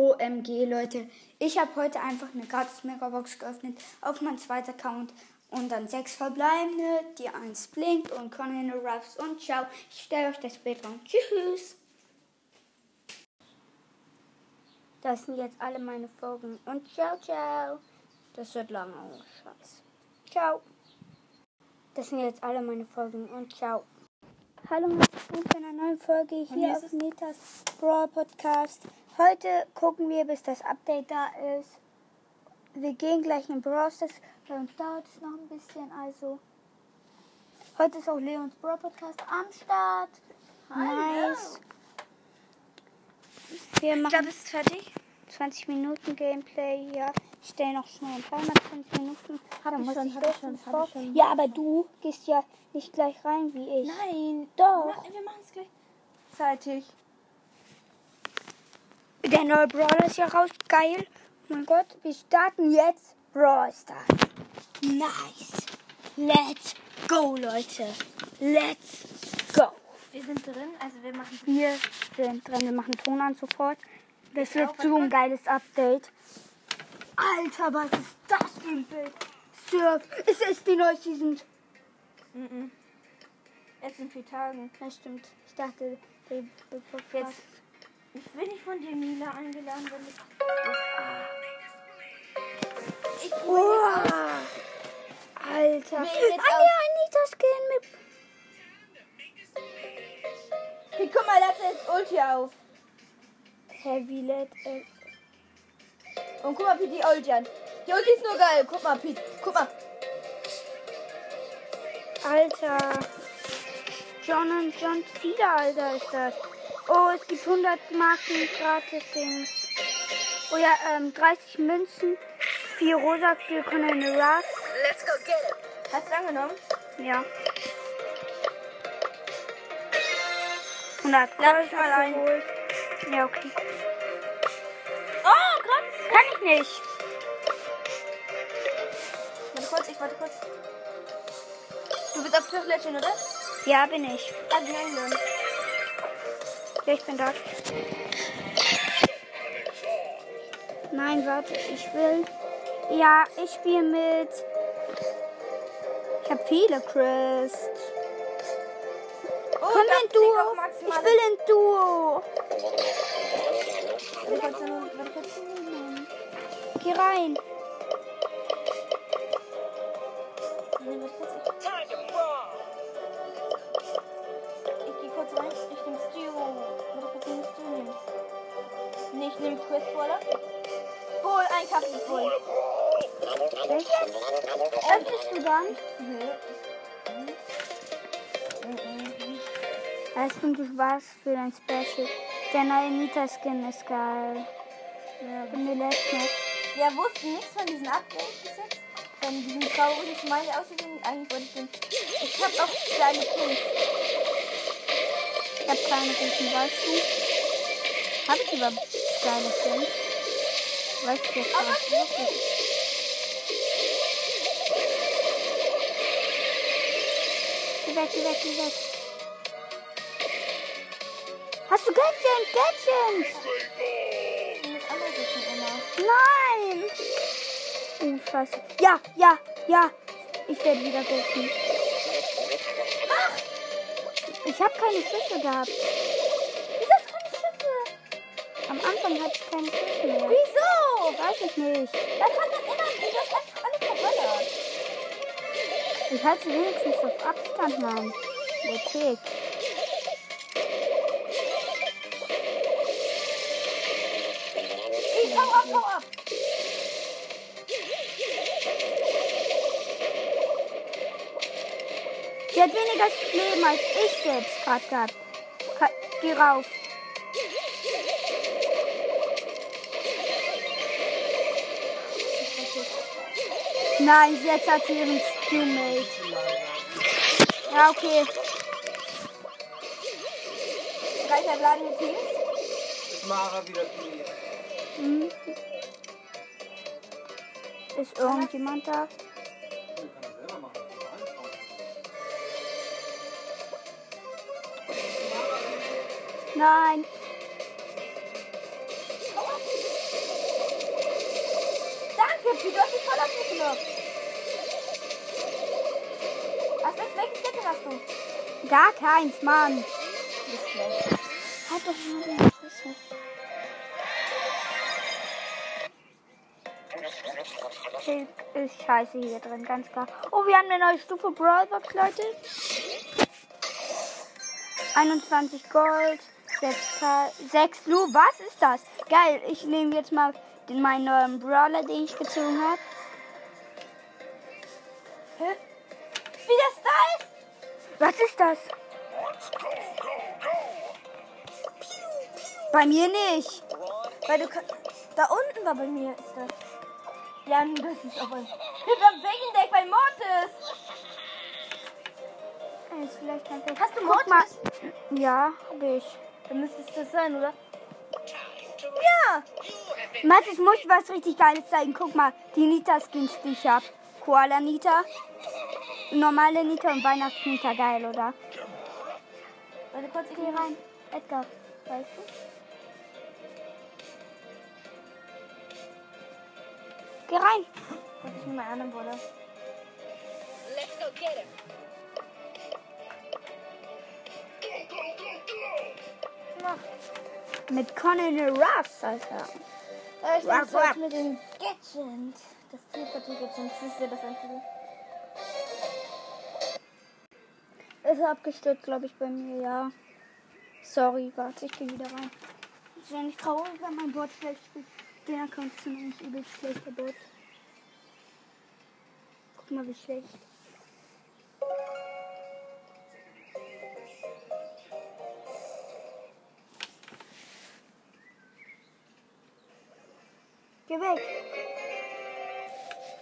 OMG, Leute. Ich habe heute einfach eine gratis Megabox geöffnet auf meinen zweiten Account. Und dann sechs verbleibende, die eins blinkt und Conan Ruffs und ciao. Ich stelle euch das Bild an. Tschüss. Das sind jetzt alle meine Folgen. Und ciao, ciao. Das wird lange. Oh, Scheiße. Ciao. Das sind jetzt alle meine Folgen. Und ciao. Hallo und zu einer neuen Folge hier auf Nitas Brawl Podcast. Heute gucken wir, bis das Update da ist. Wir gehen gleich in Brawl Stars. Bei uns dauert es noch ein bisschen. Also, heute ist auch Leons Brawl Podcast am Start. Nice. Wir Ich machen glaube, es ist fertig. 20 Minuten Gameplay, ja. Ich stelle noch schnell ein Timer, 20 Minuten. Hab ich schon, ich hab ich schon, hab ich schon. Ja, aber du gehst ja nicht gleich rein wie ich. Nein, Doch. Na, wir machen es gleichzeitig. Der neue Brawler ist ja raus. Geil. Oh mein Gott, wir starten jetzt Brawl Stars. Nice. Let's go, Leute. Let's go. Wir sind drin, also wir machen. Wir sind drin. Wir machen Ton an sofort. Das wird so ein geiles Update. Alter, was ist das für ein Bild? Surf. Es ist die neue Season. Mhm. Erst in vier Tagen. Ja, stimmt. Ich dachte. Jetzt. Ich will nicht von dir, Mila, eingeladen, wenn ich. Ich Wow. Alter. Probier ihn jetzt Ah, aus. ja, Anita-Skin mit Hey, guck mal, lass jetzt Ulti auf. Heavy Let. Äh, Und guck mal, Pete, die Ulti an. Die Ulti ist nur geil. Guck mal, Pete. Guck mal. Alter. John und John Cena, Alter, ist das. Oh, es gibt 100 Marken gratis Dings. Oh ja, ähm, 30 Münzen, 4 rosa, 4 Conan Rush. Hast du angenommen? Ja. 100 Lad Gold mich mal ein. abgeholt. Ja, okay. Oh, gratis. Kann ich nicht. Warte kurz, ich warte kurz. Du bist auf Cliff Legend, oder? Ja, bin ich. Ah, die eingeladen. Ja, ich bin da. Nein, warte, ich will. Ja, ich spiele mit. Ich habe viele Crest. Oh, Komm in Duo. Ich will in Duo. Geh rein. Quest Brawler. Bull, ein Kaffee Bull. Echt? Öffnest du dann? Nö. Das stimmt, du warst für dein Special. Der neue Nita-Skin ist geil. Ja, Bin mir letzt noch. Wir wussten nichts von diesen Updates bis jetzt. Von diesem traurigen Smiley auszusehen. Eigentlich wollte ich den. Ich hab auch kleine Pins. Ich habe keine guten, weißt du? Habe ich überhaupt geile Skins? Weißt du was? wirklich. Geh weg, geh weg, geh weg. Hast du Gadget? Gadget? Immer. Nein! Oh, scheiße. Ja, ja, ja. Ich werde wieder gerufen. Ich habe keine Schüsse gehabt. Am Anfang hatte ich keine Schüsse mehr. Wieso? Weiß ich nicht. Das hat dann immer. Hast einfach alle verballert. Ich hatte wenigstens auf Abstand, Mann. Der Tick. Ich hau ab, hau ab. Sie hat weniger Leben als ich selbst gerade gehabt. Geh rauf. Nein, jetzt hat sie ihren Teammate. Ja, okay. Drei verbleibende Teams. Mara wieder Knie. Hm. Ist irgendjemand da? Nein. Noch. Was, was, welches Level hast du? Gar keins, Mann. Nicht schlecht. Halt doch die Fresse. Silk ist scheiße hier drin, ganz klar. Oh, wir haben eine neue Stufe Brawlbox, Leute. 21 Gold, 6, K 6 Lu. Was ist das? Geil, ich nehme jetzt mal den, meinen neuen Brawler, den ich gezogen habe. Das? Bei mir nicht. Weil du Da unten war bei mir ist das. Ja, das ist aber. Hilfe am Deck bei Mortis! Ist vielleicht gut. Hast du. Mortis? Ja, hab ich. Dann müsste es das sein, oder? Ja! Matt, ich muss was richtig Geiles zeigen. Guck mal, die Nita-Skins, die ich hab. Koala Nita, normale Nita und Weihnachts-Nita. Geil, oder? Warte kurz, ich Geh gehe rein. Edgar, weißt du? Geh rein. Warte, ich meinen anderen Bruder. Let's go get him. Mach. Mit Conan Ruffs, Alter. Äh, ich Ruff, ruff. mit dem Gadget. Das Teleportier-Gadget. Das ist ja das einzige. Ist abgestürzt, glaube ich, bei mir, ja. Sorry, warte, ich gehe wieder rein. Ich wäre nicht traurig, wenn mein Bot schlecht spielt. Den Account ist nämlich übelst schlechter Bot. Guck mal, wie schlecht. Geh weg.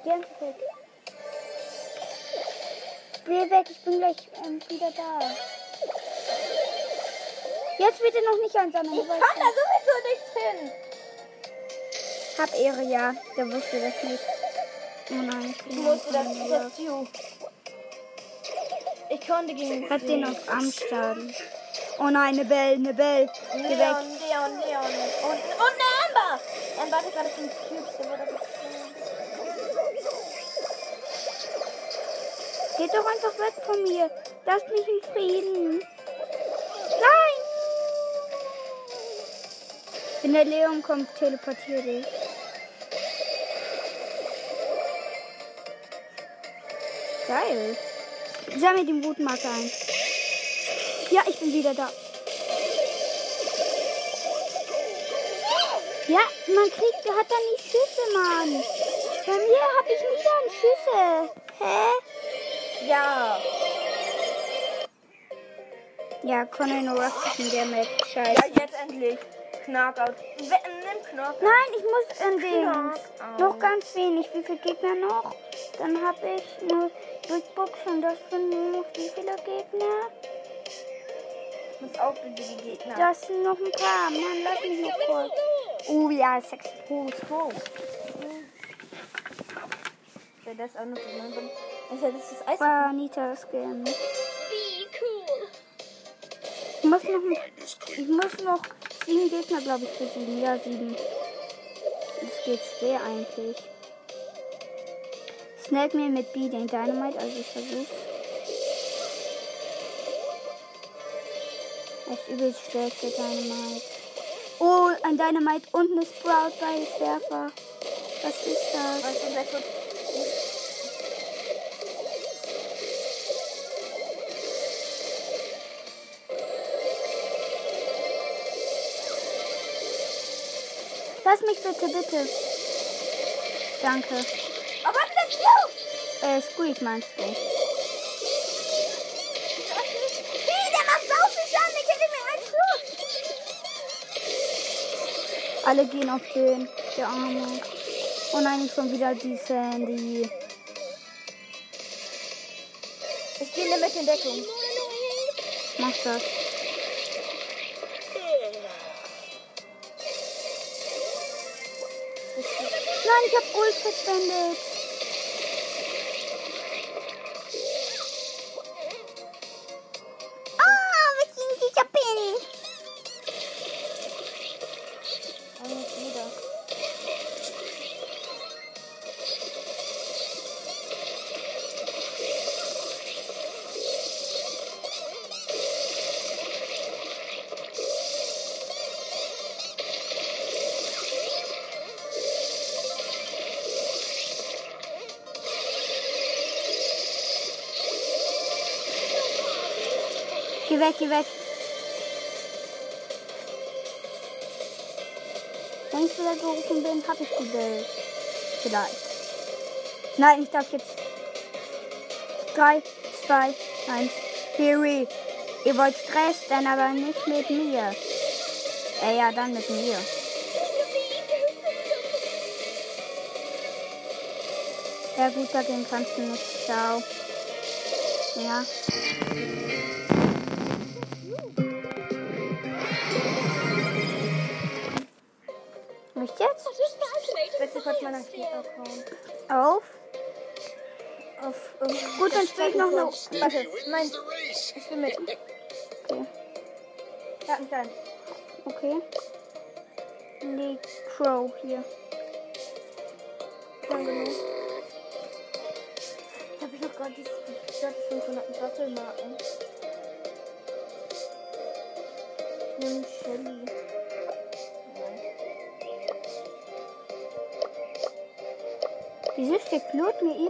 Geh weg. Geh weg, ich bin gleich ähm, wieder da. Jetzt bitte noch nicht einsammeln. Ich kann da sowieso nicht hin. Hab Ehre, ja. Der wusste das nicht. Oh nein. ich Du bin musst das, Stu. Ich konnte gegen Hat den auf Amstaden. Oh nein, eine Bell, eine Bell. Geh weg. Leon, Leon, Leon. Und, und eine Amber. Amber hatte gerade fünf Cubes. Der wurde Geht doch einfach weg von mir. Lass mich in Frieden. Nein! Wenn der Leon kommt, teleportiere dich. Geil. Sammel den Wutmarker ein. Ja, ich bin wieder da. Ja, man kriegt, hat da nicht Schüsse, Mann. Bei mir habe ich nie dann Schüsse. Hä? Ja. Ja, Conan Ruff ist ein Damage. Ja, Scheiße. jetzt endlich. Knockout. Nimm Knockout. Nein, ich muss in den. Noch ganz wenig. Wie viele Gegner noch? Dann habe ich eine Big Box und das sind nur noch wie viele Gegner? Ich muss auch bitte die Gegner. Das sind noch ein paar. Mann, lass mich noch kurz. Oh ja, Sex. Pros, Pros. Wer das auch noch drin ist. ja das ist Eis. War Anita Skin. Ich muss noch, ich muss noch sieben Gegner, glaube ich, besiegen. Ja, sieben. Das geht schwer eigentlich. Snag mir mit B den Dynamite, also ich versuch's. Er ist übelst schlecht, der Dynamite. Oh, ein Dynamite und eine Sprout bei Werfer. Was ist das? Weißt du, wer Lass mich bitte, bitte. Danke. Oh, was ist das? Äh, Squeak meinst du? Hey, der macht Schaden. Der kennt mir einen Schuss. Alle gehen auf den, der Arme. Oh nein, schon wieder die Sandy. Ich gehe Mitte in Deckung. Mach das. Nein, ich hab Ult verschwendet. Geh weg, geh weg. Wenn ich wieder gerufen bin, hab ich Welt. Vielleicht. Nein, ich darf jetzt. 3, 2, 1. Here Ihr wollt Stress, dann aber nicht mit mir. Äh, ja, dann mit mir. Ja gut, dagegen kannst du nicht. Ciao. Ja. Auf. Auf, ähm, Gut, dann spiel ich noch eine. Warte, nein, ich bin mit. Okay. Ja, einen kleinen. Okay. Lee Crow hier. Danke.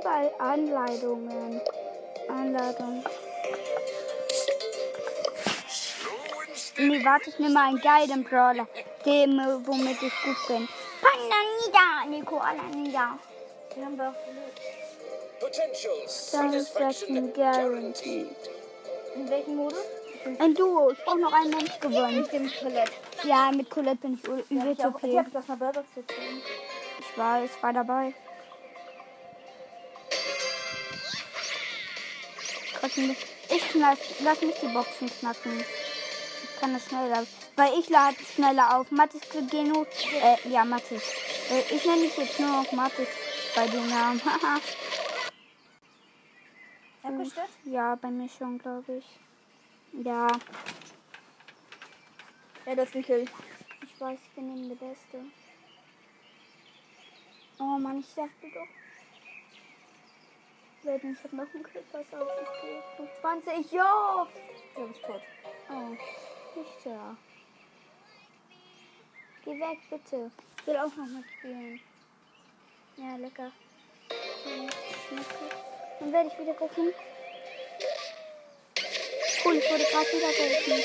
Überall Anleitungen? Anleitung. Nee, warte, ich nehme mal einen geilen Brawler. Dem, äh, womit ich gut bin. Panda nieder, Nico, alle nieder. Die haben wir verlegt. Potential Satisfaction guaranteed. In welchem Modus? Ein Duo, ich brauche noch einen Mensch gewonnen. Mit dem Colette. Ja, mit Colette bin ich ü- Ja, ich, ich habe das mal gezogen. Ich weiß, war dabei. Trotzdem, ich lass, lass mich die Boxen knacken. Ich kann das schneller. Weil ich lade schneller auf. Mathis Geno. Äh, ja, Mathis. Äh, ich nenne dich jetzt nur noch Mathis bei den Namen. Haha. Ja, bei mir schon, glaube ich. Ja, Ja, das ist ein Kill. ich weiß, ich bin eben der Beste. Oh Mann, ich dachte doch. Leute, ich hab noch einen Kill, pass auf. ich geh. 20, ja! Du bist tot. Oh, nicht ja. Geh weg, bitte. Ich will auch noch mal spielen. Ja, lecker. Dann werde ich wieder gucken. Cool, ich wurde gerade wieder geholfen.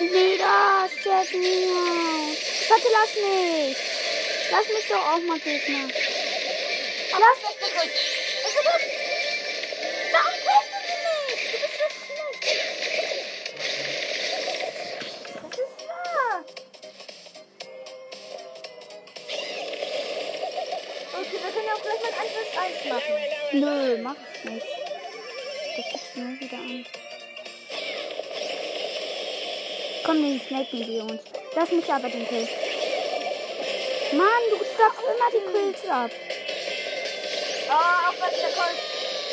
Wieder, check me out. Warte, lass mich. Lass mich doch auch mal Gegner. Lass mich auch gleich 1 vs 1 machen. Nö, mach ich nicht. Der guckt nur wieder an. Komm, den snacken wir uns. Lass mich aber den Kill. Mann, du stoppst immer die Kills ab. Oh, was der Colt.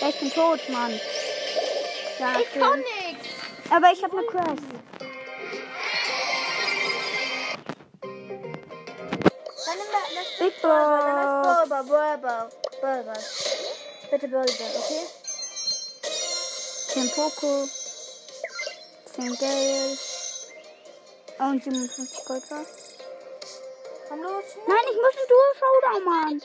Ja, Ich bin tot, Mann. Ja, Ich kann nix. Aber ich habe eine Quest. Big Dann Bulber, Bulber, Bulber. Bitte Bulber, okay? 10 Poco. 10 Geld. Und 57 Gold. Komm los. Nein, ich muss einen Duo-Showdown machen.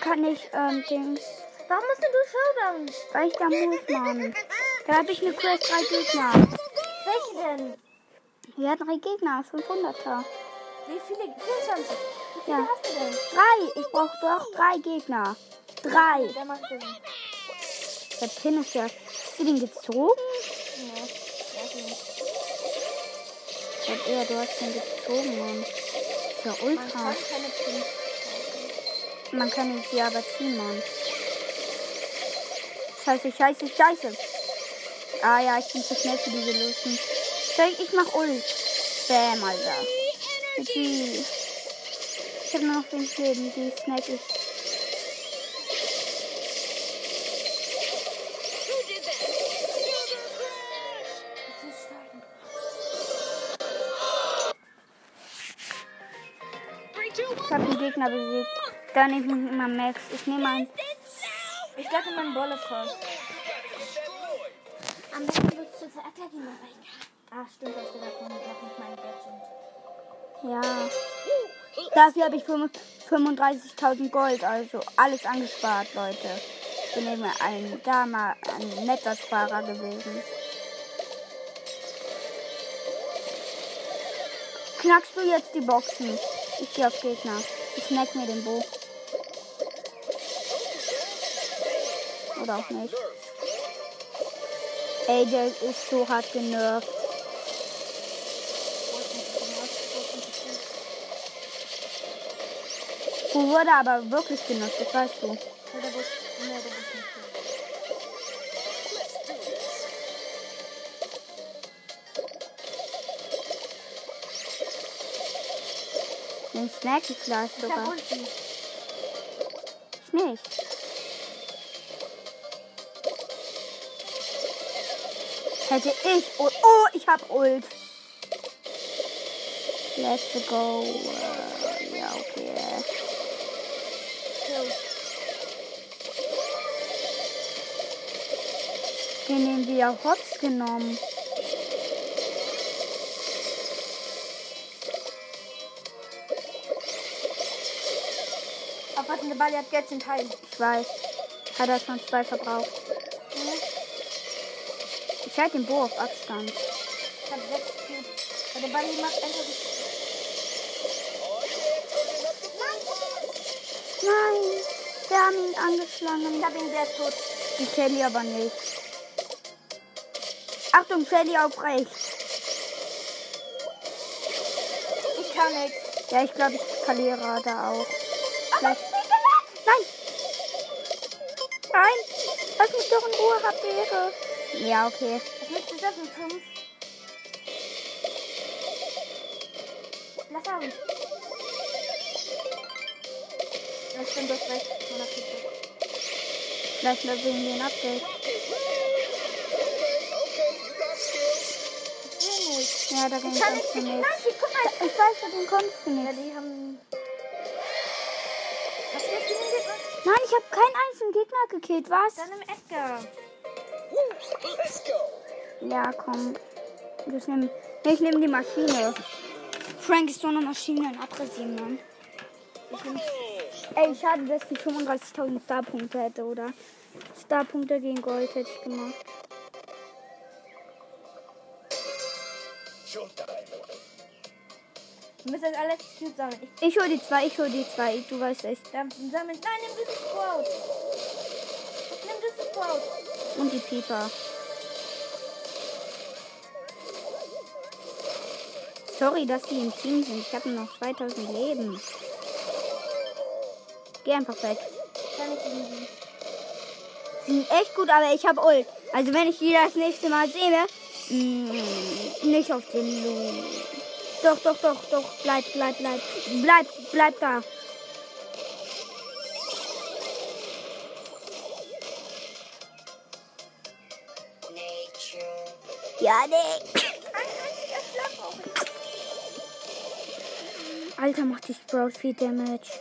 Kann ich, ähm, Dings. Warum musst du Showdown? Weil ich da muss, Mann. Da habe ich eine Quest, drei Gegner. Welche denn? Ja, drei Gegner, 500er. Wie viele? 24. Ja. Drei, ich brauche doch drei Gegner. Drei. Der macht Sinn. Der Pin ist ja. Hast du den gezogen? Ja. Ja, okay. Ja, du hast den gezogen, Mann. Ist ja Man ultra. kann keine Pins. Man kann ihn sie aber ziehen, Mann. Scheiße, scheiße, scheiße. Ah ja, ich bin zu schnell für diese Luschen. Soll ich, ich mach Ult. Bam, Alter. Die. Ich hab nur noch wenig Leben, die. Das ist. Ich hab den Gegner besiegt. Dann nehme ich immer Max. Ich nehme einen. Ich dachte, mein Bolle voll. Am besten würdest du zur Attacke mal. Ah, stimmt, das wieder von noch nicht mein Gadget. Ja. Dafür habe ich 35.000 Gold, also alles angespart, Leute. Ich bin eben ein, da ein netter Sparer gewesen. Knackst du jetzt die Boxen? Ich gehe auf Gegner. Ich snack mir den Bo. Oder auch nicht. Ey, der ist so hart genervt. Wo wurde aber wirklich genutzt, das weißt du. Den snack ich gleich sogar. Ich nicht. Hätte ich Ult. Oh, ich hab Ult. Let's go. Den nehmen wir ja hops genommen. Aufpassen, der Ball hat Geld zum Teilen. Ich weiß. Hat er schon zwei verbraucht. Ich halte den Bo auf Abstand. Ich hab sechs Cubes. Der Ball macht einfach Nein, wir haben ihn angeschlagen. Ich hab ihn, ist tot. Die Shelly aber nicht. Achtung, Shelly auf rechts. Ich kann nichts. Ja, ich glaube, ich verliere da auch. Vielleicht. Nein! Nein! Lass mich doch in Ruhe, Rapere. Ja, okay. Was nützt das mit fünf? Lass haben. Ja, stimmt, du hast recht. Vielleicht wegen den Update. Ja, da ging Ich es kann uns nicht. Nein, guck mal. Ich weiß, ja, den kommst du Ja, nicht. die haben. Hast du jetzt gegen Gegner? Nein, ich habe keinen einzigen Gegner gekillt. Was? Dann im Edgar. Let's go. Ja, komm. Ich nehme ich nehm die Maschine. Frank ist so eine Maschine in Abrasieren, Mann. Ey, schade, dass ich 35.000 Starpunkte hätte, oder? Starpunkte gegen Gold hätte ich gemacht. Wir müssen jetzt alles Cubes sammeln. Ich Ich hol die zwei, ich hol die zwei. Du weißt es. dann sammeln. Nein, nimm dieses Sprout. Nimm dieses Sprout. Und die Pieper. Sorry, dass die im Team sind. Ich habe noch 2000 Leben. Geh einfach weg. Kann ich die. Die sind echt gut, aber ich habe Ult. Also wenn ich die das nächste Mal sehe, mm, nicht auf den Lu. Doch, doch, doch, doch. Bleib, bleib, bleib. Bleib, bleib da. Ja, nee. Alter, macht die Sprout viel Damage.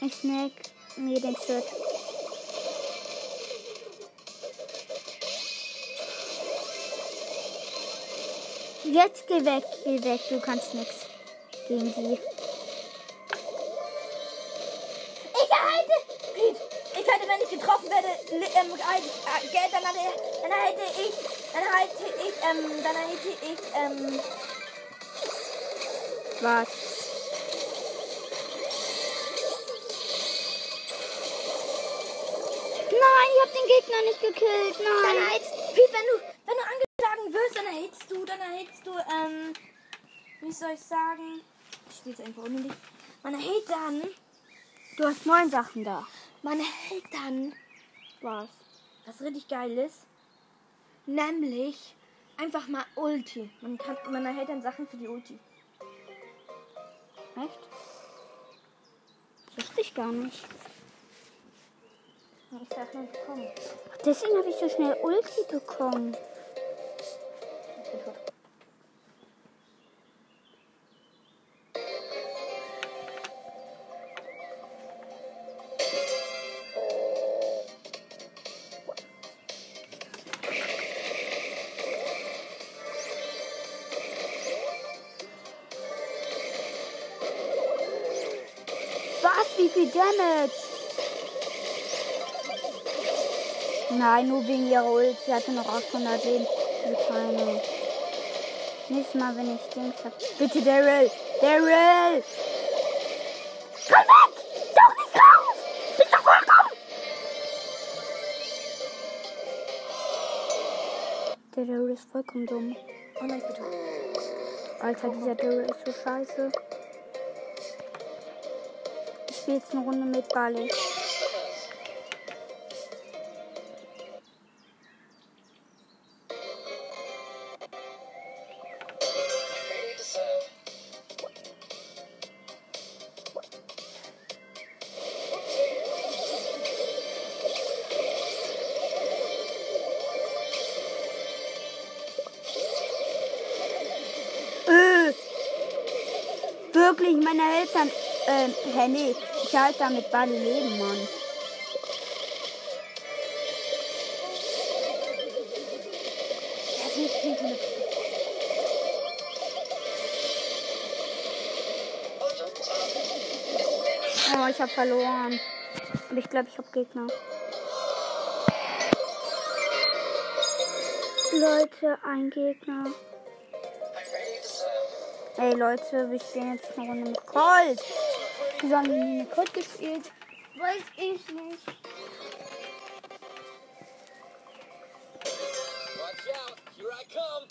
Ich snack mir den Shirt. Jetzt geh weg, geh weg, du kannst nichts gegen die. Ich erhalte. Piet, ich hätte, wenn ich getroffen werde, ähm, äh, Geld, dann hätte, dann hätte ich, dann hätte ich, ähm, dann hätte ich, ähm, Was? Nein, ich hab den Gegner nicht gekillt. dann Nein. Piet, wenn du, wenn du angeschlagen wirst, dann erhältst du, dann erhältst du, ähm, wie soll ich sagen? Ich spiel's einfach unnötig. Man erhält dann, Du hast neun Sachen da. man erhält dann Was? was richtig geil ist, nämlich einfach mal Ulti. Man kann, man erhält dann Sachen für die Ulti. Echt? Wusste ich gar nicht. Ich sag nur bekommen. Deswegen habe ich so schnell Ulti bekommen. Damage? Nein, nur wegen ihrer Ult. Sie hatte noch 800 Leben. Die keine. Nächstes Mal, wenn ich Dings hab. Bitte, Daryl! Daryl! Komm weg! Doch nicht raus! Bist doch vollkommen! Der Daryl ist vollkommen dumm. Oh nein, bitte. Alter, dieser Daryl ist so scheiße. Spiele jetzt eine Runde mit Bali. Äh, wirklich, meine Eltern. Äh, hä, nee. Ich halte damit Bali Leben, Mann. Oh, ich hab verloren. Und ich glaube, ich hab Gegner. Leute, ein Gegner. Ey Leute, wir spielen jetzt eine Runde mit Colt. Nie mit Colt gespielt? Weiß ich nicht. Watch out. Here I come.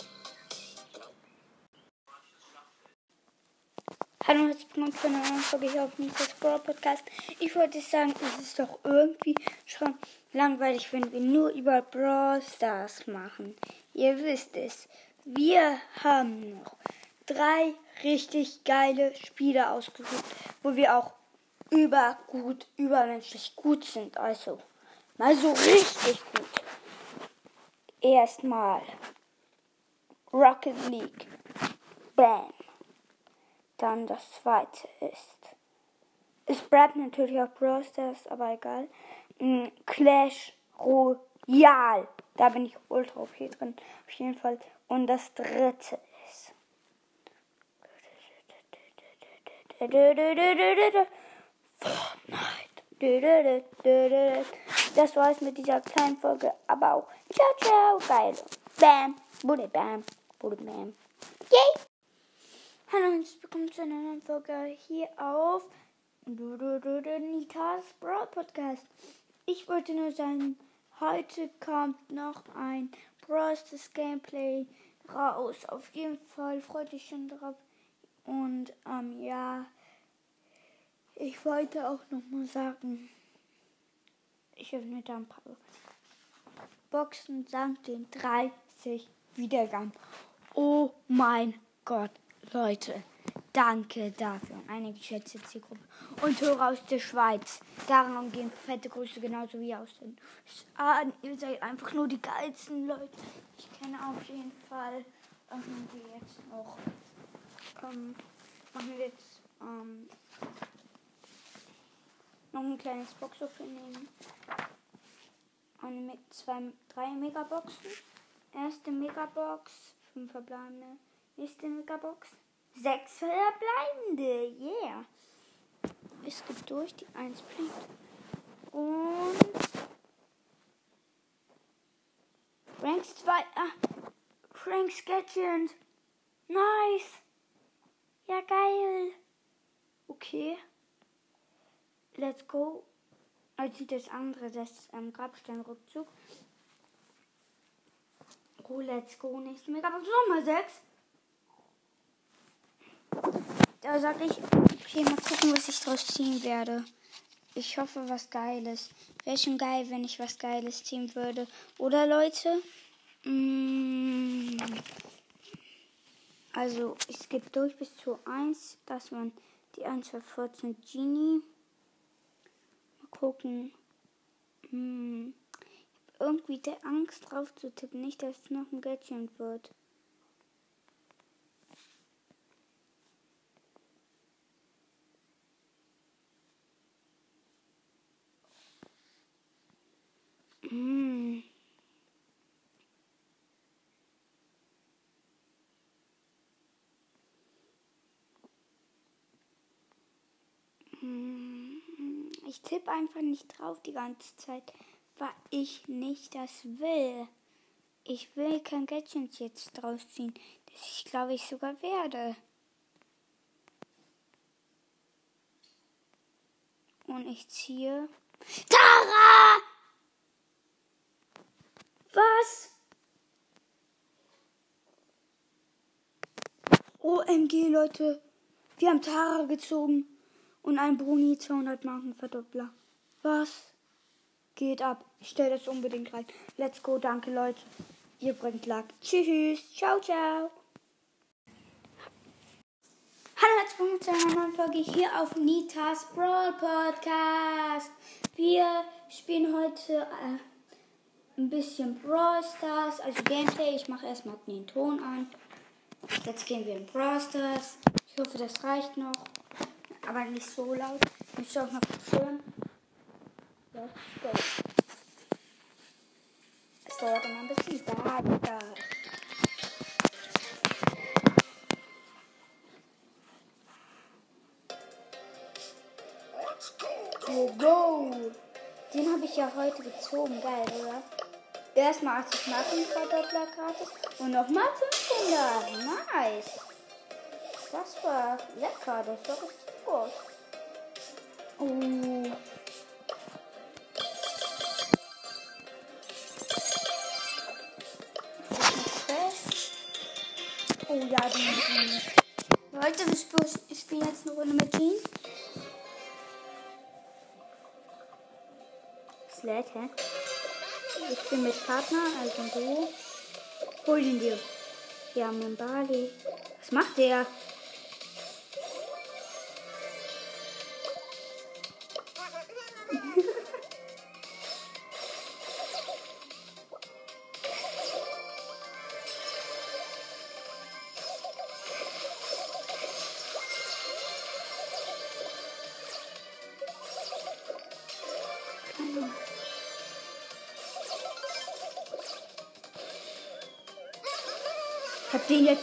Hallo und herzlich willkommen zu einer neuen Folge hier auf Mr. Squirrel Podcast. Ich wollte sagen, es ist doch irgendwie schon langweilig, wenn wir nur über Brawl Stars machen. Ihr wisst es. Wir haben noch drei richtig geile Spiele ausgesucht, wo wir auch übergut, übermenschlich gut sind. Also mal so richtig gut. Erstmal Rocket League. Bam. Dann das zweite ist. Es bleibt natürlich auch Brawl Stars, aber egal. Mm, Clash Royale. Da bin ich ultra OP drin. Auf jeden Fall. Und das dritte ist. Fortnite. Das war's mit dieser kleinen Folge. Aber auch. Ciao, ciao. Geil. Bam. Bude bam. Bude bam. Yay. Hallo und willkommen zu einer neuen Folge hier auf Nitas Brawl Podcast. Ich wollte nur sagen, heute kommt noch ein Brawl Gameplay raus. Auf jeden Fall freut dich schon drauf. Und ähm, ja, ich wollte auch noch mal sagen, ich öffne da ein paar Boxen samt den 30 Wiedergaben. Oh mein Gott, Leute, danke dafür. Eine geschätzte Zielgruppe. Und Hörer aus der Schweiz. Daran gehen fette Grüße genauso wie aus den USA. Ihr seid einfach nur die geilsten Leute. Ich kenne auf jeden Fall. Öffnen wir jetzt noch. Ähm, machen wir jetzt ähm, noch ein kleines Box-Opening. Eine mit zwei, drei Megaboxen. Erste Megabox, fünf verbleibende. Nächste Megabox, sechs verbleibende. Yeah. Es gibt durch, die 1 blinkt. Und. Franks 2. Ah, Franks Gadget. Nice. Ja, geil. Okay. Let's go. Als sieht das andere, das ähm, Grabsteinrückzug. Oh, let's go. Nächste Megabox Nummer 6. Da sag ich, okay, mal gucken, was ich draus ziehen werde. Ich hoffe, was Geiles. Wäre schon geil, wenn ich was Geiles ziehen würde. Oder Leute? Mm, also, es gibt durch bis zu 1, dass man die 1 für 14 Genie. Mal gucken. Hm. Ich hab irgendwie der Angst drauf zu tippen, nicht, dass es noch ein Gadget wird. Hm. Ich tippe einfach nicht drauf die ganze Zeit, weil ich nicht das will. Ich will kein Gadget jetzt draus ziehen, das ich glaube ich sogar werde. Und ich ziehe. Tara! Was? OMG, Leute. Wir haben Tara gezogen und ein Bruni 200 Marken Verdoppler. Was geht ab? Ich stelle das unbedingt rein. Let's go, danke Leute. Ihr bringt Lack. Tschüss. Ciao, ciao. Hallo, herzlich willkommen zu einer neuen Folge hier auf Nitas Brawl Podcast. Wir spielen heute äh, ein bisschen Brawl Stars, also Gameplay. Ich mache erstmal den Ton an. Jetzt gehen wir in Brawl Stars. Ich hoffe, das reicht noch. Aber nicht so laut. Müsst ihr auch noch hören. Let's go. Es dauert immer ein bisschen. Da, da. Go, go. Den habe ich ja heute gezogen. Geil, oder? Erstmal 80 Marken Verdoppler gratis und nochmal 500. Nice. Das war lecker. Das war richtig gut. Oh. Oh ja, die, die. Leute, wir spielen, ich spiele jetzt eine Runde mit Jean. Sled, hä? Ich bin mit Partner, also du. Hol ihn dir. Wir haben einen Bali. Was macht der?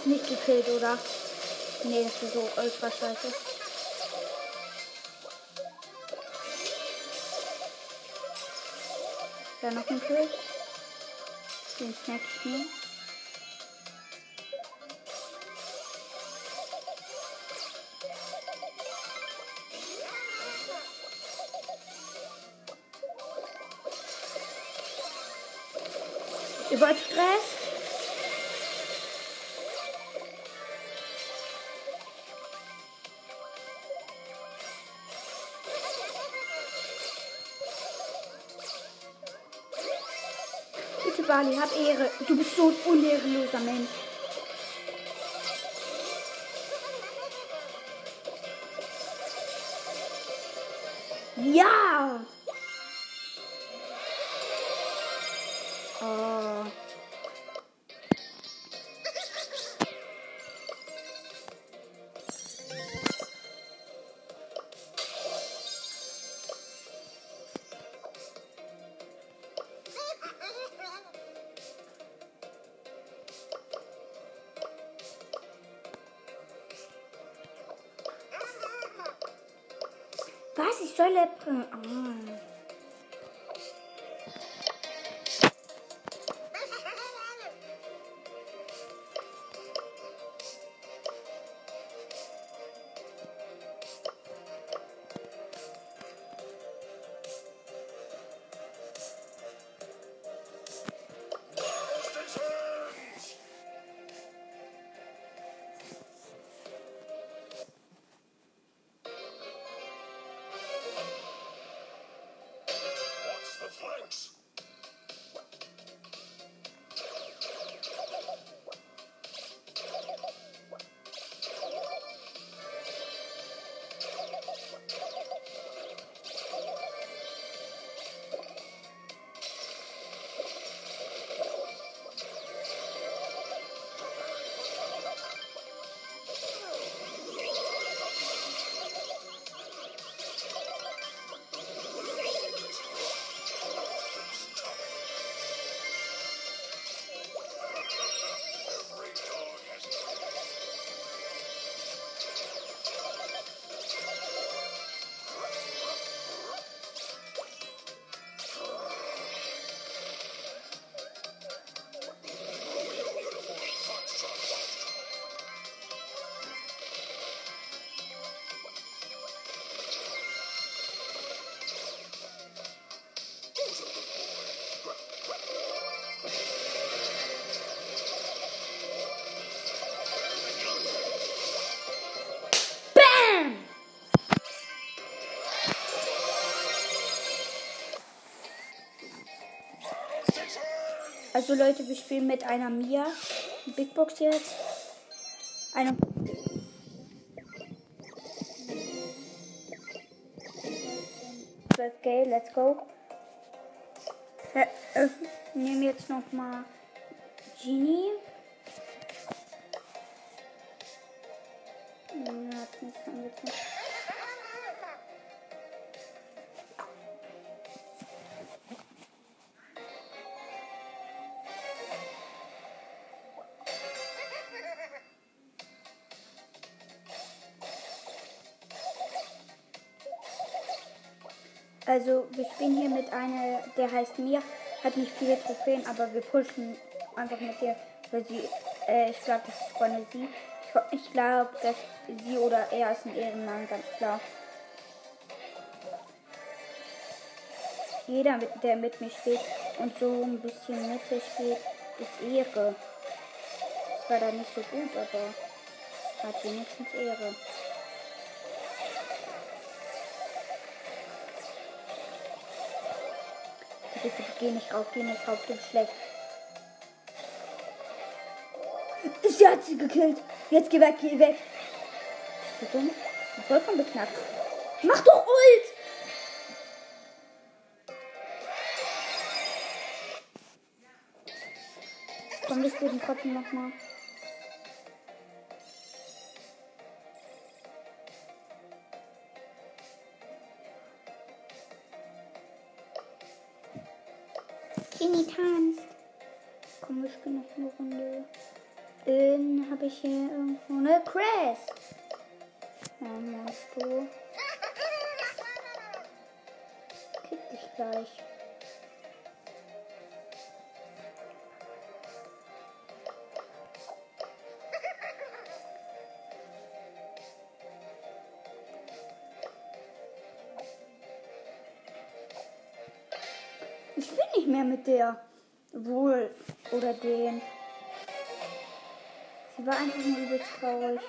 Jetzt nicht gekillt, oder? Nee, das ist so ultra scheiße. Da noch ein Kill. Den snack ich Du bist so unehrenloser Mensch. Was? Ich soll Also Leute, wir spielen mit einer Mia. Big Box jetzt. Eine. Okay, let's go. Wir äh, nehmen jetzt noch mal Genie. Wir spielen hier mit einer, der heißt Mia, hat nicht viele Trophäen, aber wir pushen einfach mit der, weil sie, äh, ich glaube, das ist Freunde sie. Ich, ich glaube, dass sie oder er ist ein Ehrenmann, ganz klar. Jeder, mit, der mit mir spielt und so ein bisschen Mitte spielt, ist Ehre. Das war da nicht so gut, aber hat wenigstens Ehre. Bitte, geh nicht rauf, geh nicht rauf, du bist schlecht. Sie hat sie gekillt. Jetzt geh weg, geh weg. Bist du dumm? Bist du vollkommen beknackt. Mach doch Ult! Komm, wir spielen trotzdem nochmal. Eine Runde. Dann habe ich hier irgendwo eine Crest. Machst du. Kick dich gleich. Ich will nicht mehr mit der. Wohl. Oder den. Sie war einfach nur übelst traurig.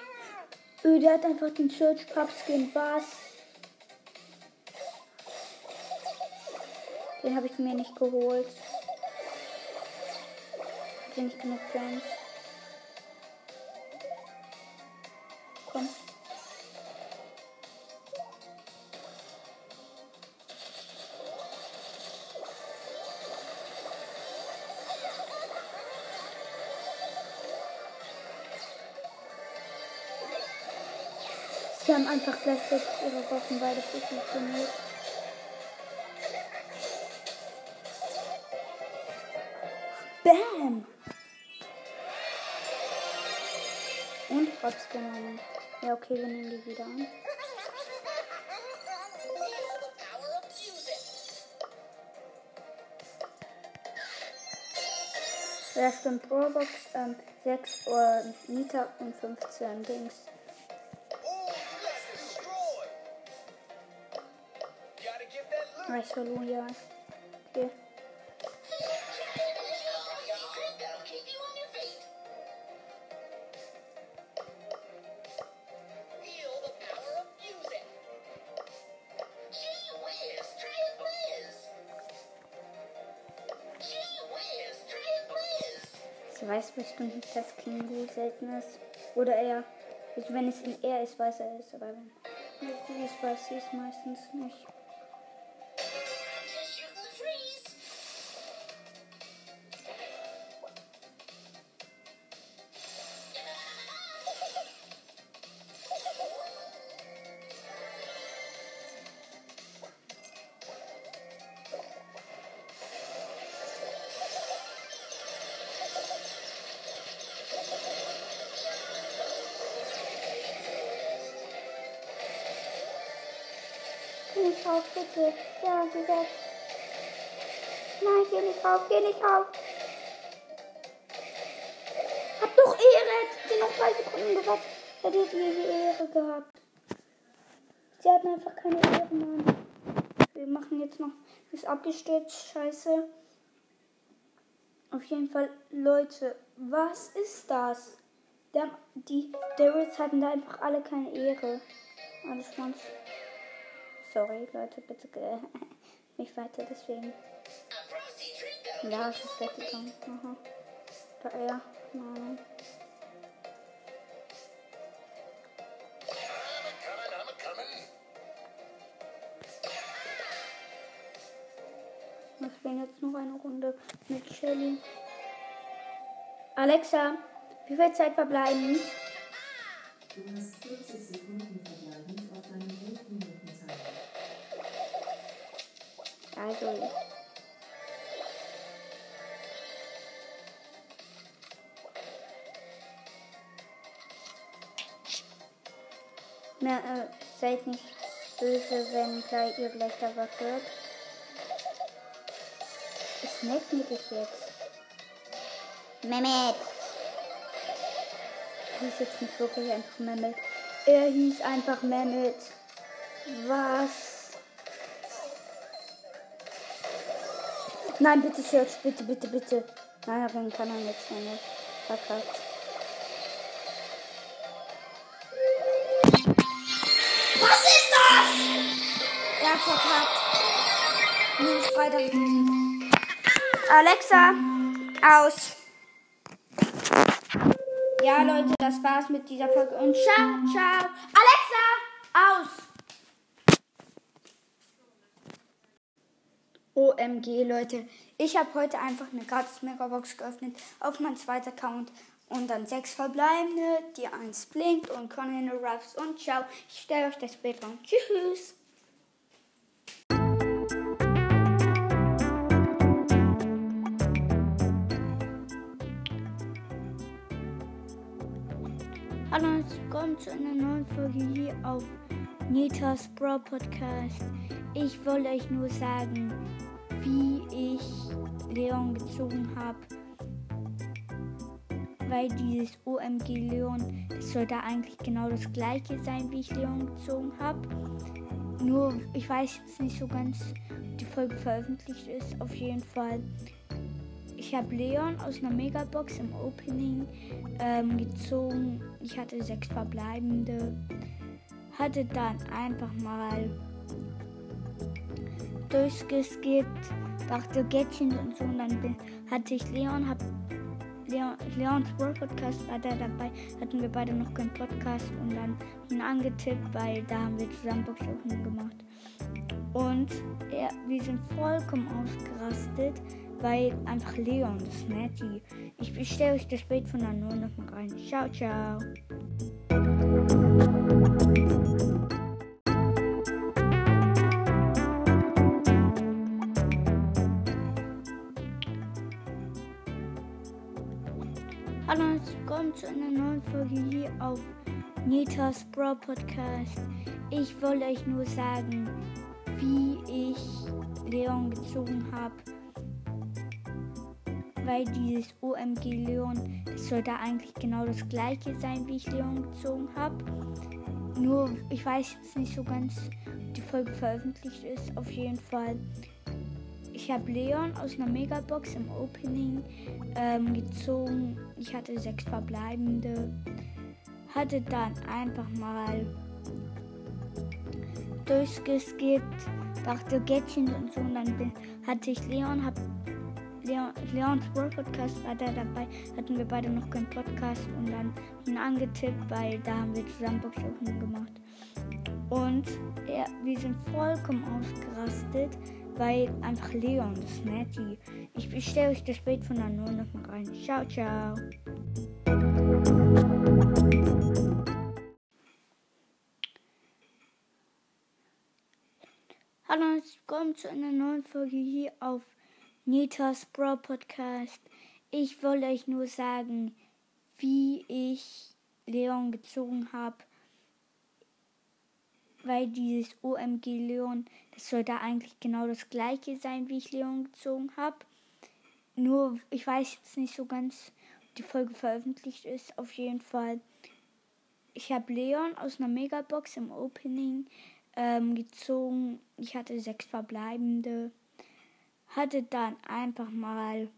Öh, der hat einfach den Church Pub Skin. Was? Den habe ich mir nicht geholt. Hatte nicht genug Gems. Einfach gleichzeitig ihre Waffen beide positioniert. Bam! Und Hops genommen. Ja, okay, wir nehmen die wieder an. Ja, stimmt. Robux ähm, 6 Uhr Mieter und 15 Dings. Whiz, try a blizz. Sie weiß bestimmt nicht, dass King selten ist. Oder er. Also wenn es in er ist, weiß er es. Aber wenn ist, weiß sie es meistens nicht. Bitte. Ja, geh weg. Nein, geh nicht rauf, geh nicht rauf. Hab doch Ehre, hätte sie noch drei Sekunden gewartet. Hätte die die Ehre gehabt. Sie hatten einfach keine Ehre, Mann. Wir machen jetzt noch. Ist abgestürzt, scheiße. Auf jeden Fall, Leute, was ist das? Die Darrells hatten da einfach alle keine Ehre. Alles ganz. Sorry, Leute, bitte äh, nicht weiter deswegen. Ja, es ist weggegangen. Aha. Da er. Nein. Wir spielen jetzt noch eine Runde mit Shelly. Alexa, wie viel Zeit verbleiben? Du hast 40 Sekunden Also. Na, äh, seid nicht böse, wenn gleich ihr gleich da was hört. Es neckt mich jetzt. Mehmet! Hieß jetzt nicht wirklich einfach Mehmet. Er hieß einfach Mehmet. Was? Nein, bitte, Search, bitte, bitte, bitte. Nein, dann kann er jetzt nicht. Verkackt. Was ist das? Er hat verkackt. Nicht weiter gewesen. Alexa, aus. Ja, Leute, das war's mit dieser Folge. Und ciao, ciao. Alexa, aus. OMG, Leute. Ich habe heute einfach eine gratis Megabox geöffnet auf meinem zweiten Account. Und dann sechs verbleibende, die eins blinkt und Conan Ruffs. Und ciao. Ich stelle euch das Bild an. Tschüss. Hallo und willkommen zu einer neuen Folge hier auf Nitas Bro Podcast. Ich wollte euch nur sagen, wie ich Leon gezogen habe. Weil dieses OMG Leon, das soll da eigentlich genau das gleiche sein, wie ich Leon gezogen habe. Nur, ich weiß jetzt nicht so ganz, ob die Folge veröffentlicht ist. Auf jeden Fall. Ich habe Leon aus einer Megabox im Opening ähm, gezogen. Ich hatte sechs verbleibende. Hatte dann einfach mal durchgeskippt, dachte Gätchen und so. Und dann hatte ich Leon, hab Leon, Leons World Podcast war da dabei. Hatten wir beide noch keinen Podcast und dann ihn angetippt, weil da haben wir zusammen Boxopening gemacht. Und er, wir sind vollkommen ausgerastet, weil einfach Leon, ist Nettie. Ich bestelle euch das Bild von der Nur noch mal rein. Ciao, ciao. Willkommen zu einer neuen Folge hier auf Nitas Bro Podcast. Ich wollte euch nur sagen, wie ich Leon gezogen habe. Weil dieses OMG Leon, das soll da eigentlich genau das gleiche sein, wie ich Leon gezogen habe. Nur, ich weiß jetzt nicht so ganz, die Folge veröffentlicht ist. Auf jeden Fall. Ich habe Leon aus einer Megabox im Opening ähm, gezogen. Ich hatte sechs verbleibende. Hatte dann einfach mal durchgeskippt, dachte Gätchen und so. Und dann bin, hatte ich Leon, hab Leon, Leons World Podcast war da dabei. Hatten wir beide noch keinen Podcast und dann ihn angetippt, weil da haben wir zusammen Boxopening gemacht. Und er, wir sind vollkommen ausgerastet, weil einfach Leon, ist Nettie. Ich bestelle euch das Bild von der Nur noch mal rein. Ciao, ciao. Hallo und willkommen zu einer neuen Folge hier auf Nitas Bro Podcast. Ich wollte euch nur sagen, wie ich Leon gezogen habe. Weil dieses OMG Leon, das soll da eigentlich genau das gleiche sein, wie ich Leon gezogen habe. Nur, ich weiß jetzt nicht so ganz, ob die Folge veröffentlicht ist. Auf jeden Fall. Ich habe Leon aus einer Megabox im Opening ähm, gezogen. Ich hatte sechs verbleibende. Hatte dann einfach mal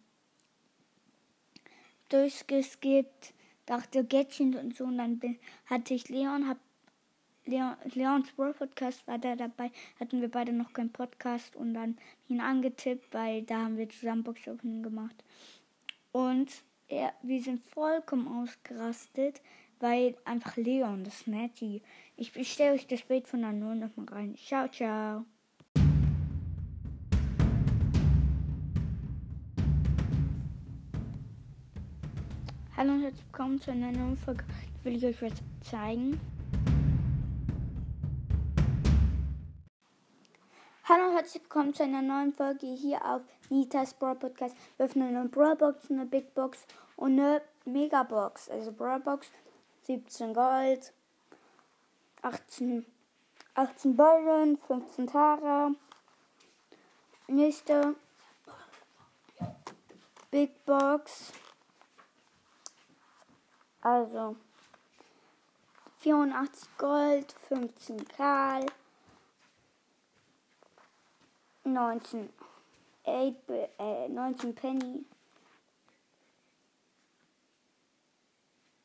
durchgeskippt, dachte Gätchen und so. Und dann bin, hatte ich Leon, hab Leon, Leons Brawl Podcast war da dabei. Hatten wir beide noch keinen Podcast und dann ihn angetippt, weil da haben wir zusammen Box Opening gemacht. Und er, wir sind vollkommen ausgerastet, weil einfach Leon, das Netty. Ich, ich stelle euch das Bild von der Null nochmal rein. Ciao, ciao. Hallo und herzlich willkommen zu einer neuen Folge. Will ich euch jetzt zeigen. Hallo und herzlich willkommen zu einer neuen Folge hier auf Nitas Brawl Podcast. Wir öffnen eine Brawl Box, eine Big Box und eine Mega Box. Also Brawl Box 17 Gold, 18, 18 Ballen, 15 Tara. Nächste Big Box. Also 84 Gold, 15 Karl, 19, 8, äh, 19 Penny.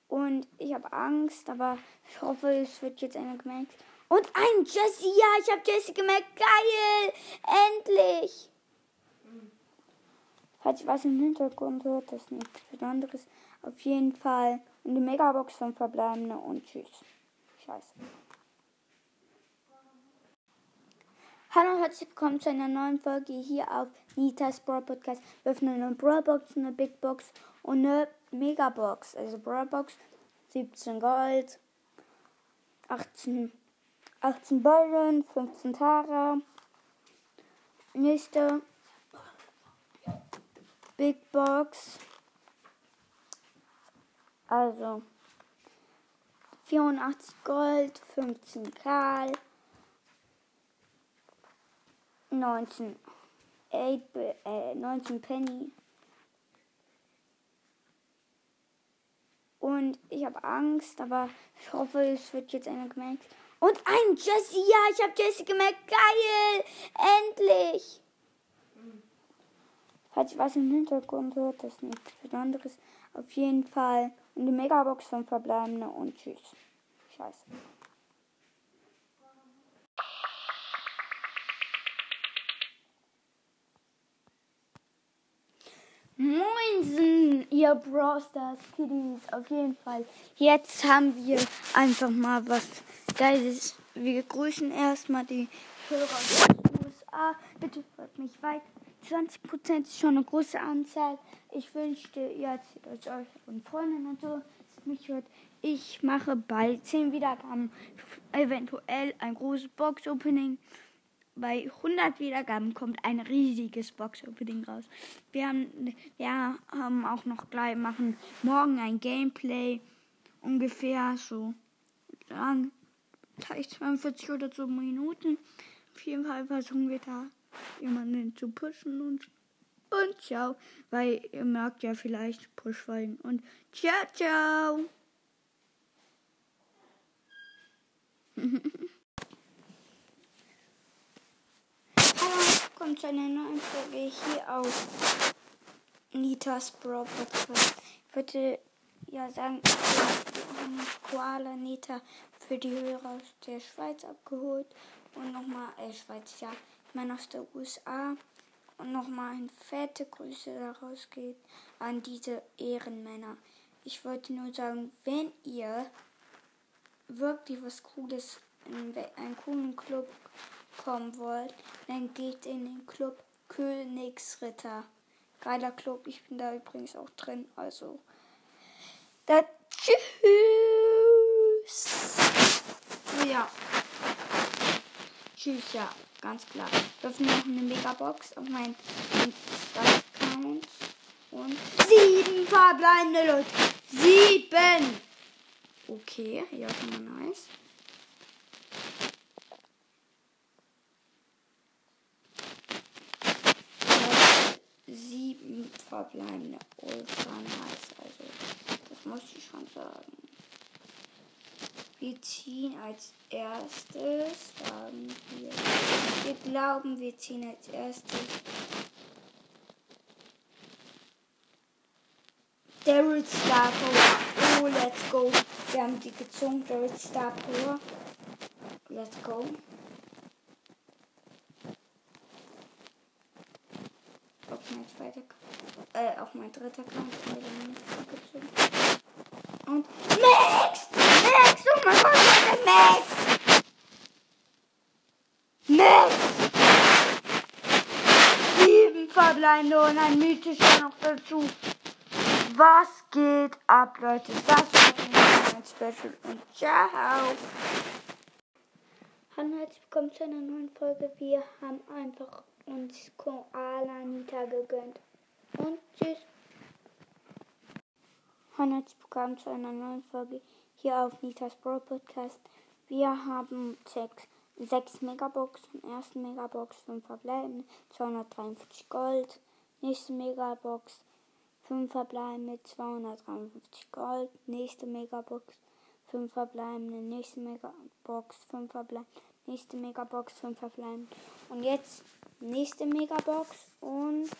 Und ich habe Angst, aber ich hoffe, es wird jetzt einer gemerkt. Und ein Jesse, ja, ich habe Jesse gemerkt. Geil! Endlich! Falls ihr was im Hintergrund hört, das ist nichts Besonderes. Auf jeden Fall. Die Megabox von Verbleibende und tschüss. Scheiße. Hallo und herzlich willkommen zu einer neuen Folge hier auf Nitas Brawl Podcast. Wir öffnen eine Brawl Box, eine Big Box und eine Megabox. Also Brawl Box 17 Gold, 18, 18 Ballen, 15 Tara. Nächste Big Box. Also 84 Gold, 15 Karl, 19, 8, äh, 19 Penny. Und ich habe Angst, aber ich hoffe, es wird jetzt einer gemerkt. Und ein Jesse, ja, ich habe Jesse gemerkt. Geil! Endlich! Falls ihr was im Hintergrund hört, das ist nichts Besonderes. Auf jeden Fall. Die Megabox von Verbleibende und tschüss. Scheiße. Moinsen, ihr Brawl Stars Kiddies. Auf jeden Fall. Jetzt haben wir einfach mal was Geiles. Wir grüßen erstmal die Hörer aus den USA. Bitte hört mich weiter. 20% ist schon eine große Anzahl. Ich wünschte, ihr erzählt euch und Freundinnen und so, dass mich hört. Ich mache bei 10 Wiedergaben eventuell ein großes Box-Opening. Bei 100 Wiedergaben kommt ein riesiges Box-Opening raus. Wir haben, wir haben auch noch gleich machen morgen ein Gameplay. Ungefähr so lang. Vielleicht 42 oder so Minuten. Auf jeden Fall versuchen wir da jemanden zu pushen und, und ciao. Weil ihr merkt ja vielleicht Pushfallen und ciao, ciao. Hallo, willkommen zu einer neuen Folge hier auf Nitas Bro Podcast. Ich würde ja sagen, wir haben Koala Nita für die Hörer aus der Schweiz abgeholt und nochmal, äh, Schweiz, ja, ich meine aus der USA und nochmal eine fette Grüße daraus geht an diese Ehrenmänner. Ich wollte nur sagen, wenn ihr wirklich was Cooles in einen coolen Club kommen wollt, dann geht in den Club Königsritter. Geiler Club, ich bin da übrigens auch drin, also. Da, tschüss! Ja. Tschüss, ja, ganz klar. Wir öffnen noch eine Megabox auf meinen Account. Und sieben verbleibende Leute. Sieben! Okay, ja, schon nice. Verbleibende ultra nice. Also, das muss ich schon sagen. Wir ziehen als erstes, sagen wir. Wir glauben, wir ziehen als erstes. Daryl Star Power. Oh, let's go. Wir haben die gezogen, Daryl Star Power. Let's go. Auf mein zweiter, äh, auf mein dritter gezogen. Und Max! Max! Oh mein Gott, der Max! Max! Sieben verbleibende und ein mythischer noch dazu. Was geht ab, Leute? Das war ein Special und ciao! Hallo herzlich willkommen zu einer neuen Folge. Wir haben einfach uns Koala Nita gegönnt. Und tschüss. Hallo herzlich willkommen zu einer neuen Folge hier auf Nitas Bro Podcast. Wir haben sechs, sechs Megaboxen. Erste Megabox 5 verbleibende, 253 Gold. Nächste Megabox 5 verbleibende, 253 Gold. Nächste Megabox 5 verbleibende, nächste Megabox 5 verbleibende, nächste Megabox 5 verbleibende. Und jetzt nächste Megabox und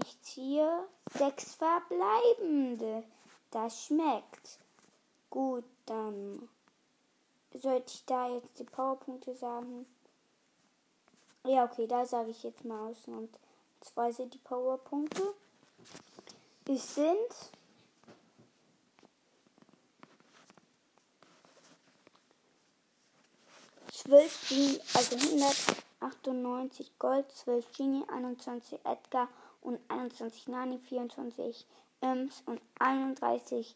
ich ziehe 6 verbleibende. Das schmeckt. Gut, dann sollte ich da jetzt die Powerpunkte sagen. Ja, okay, da sage ich jetzt mal aus. Und zwar sind die Powerpunkte. Es sind zwölf Genie, also 198 Gold, 12 Genie, 21 Edgar und 21 Nani, 24 Ems und 31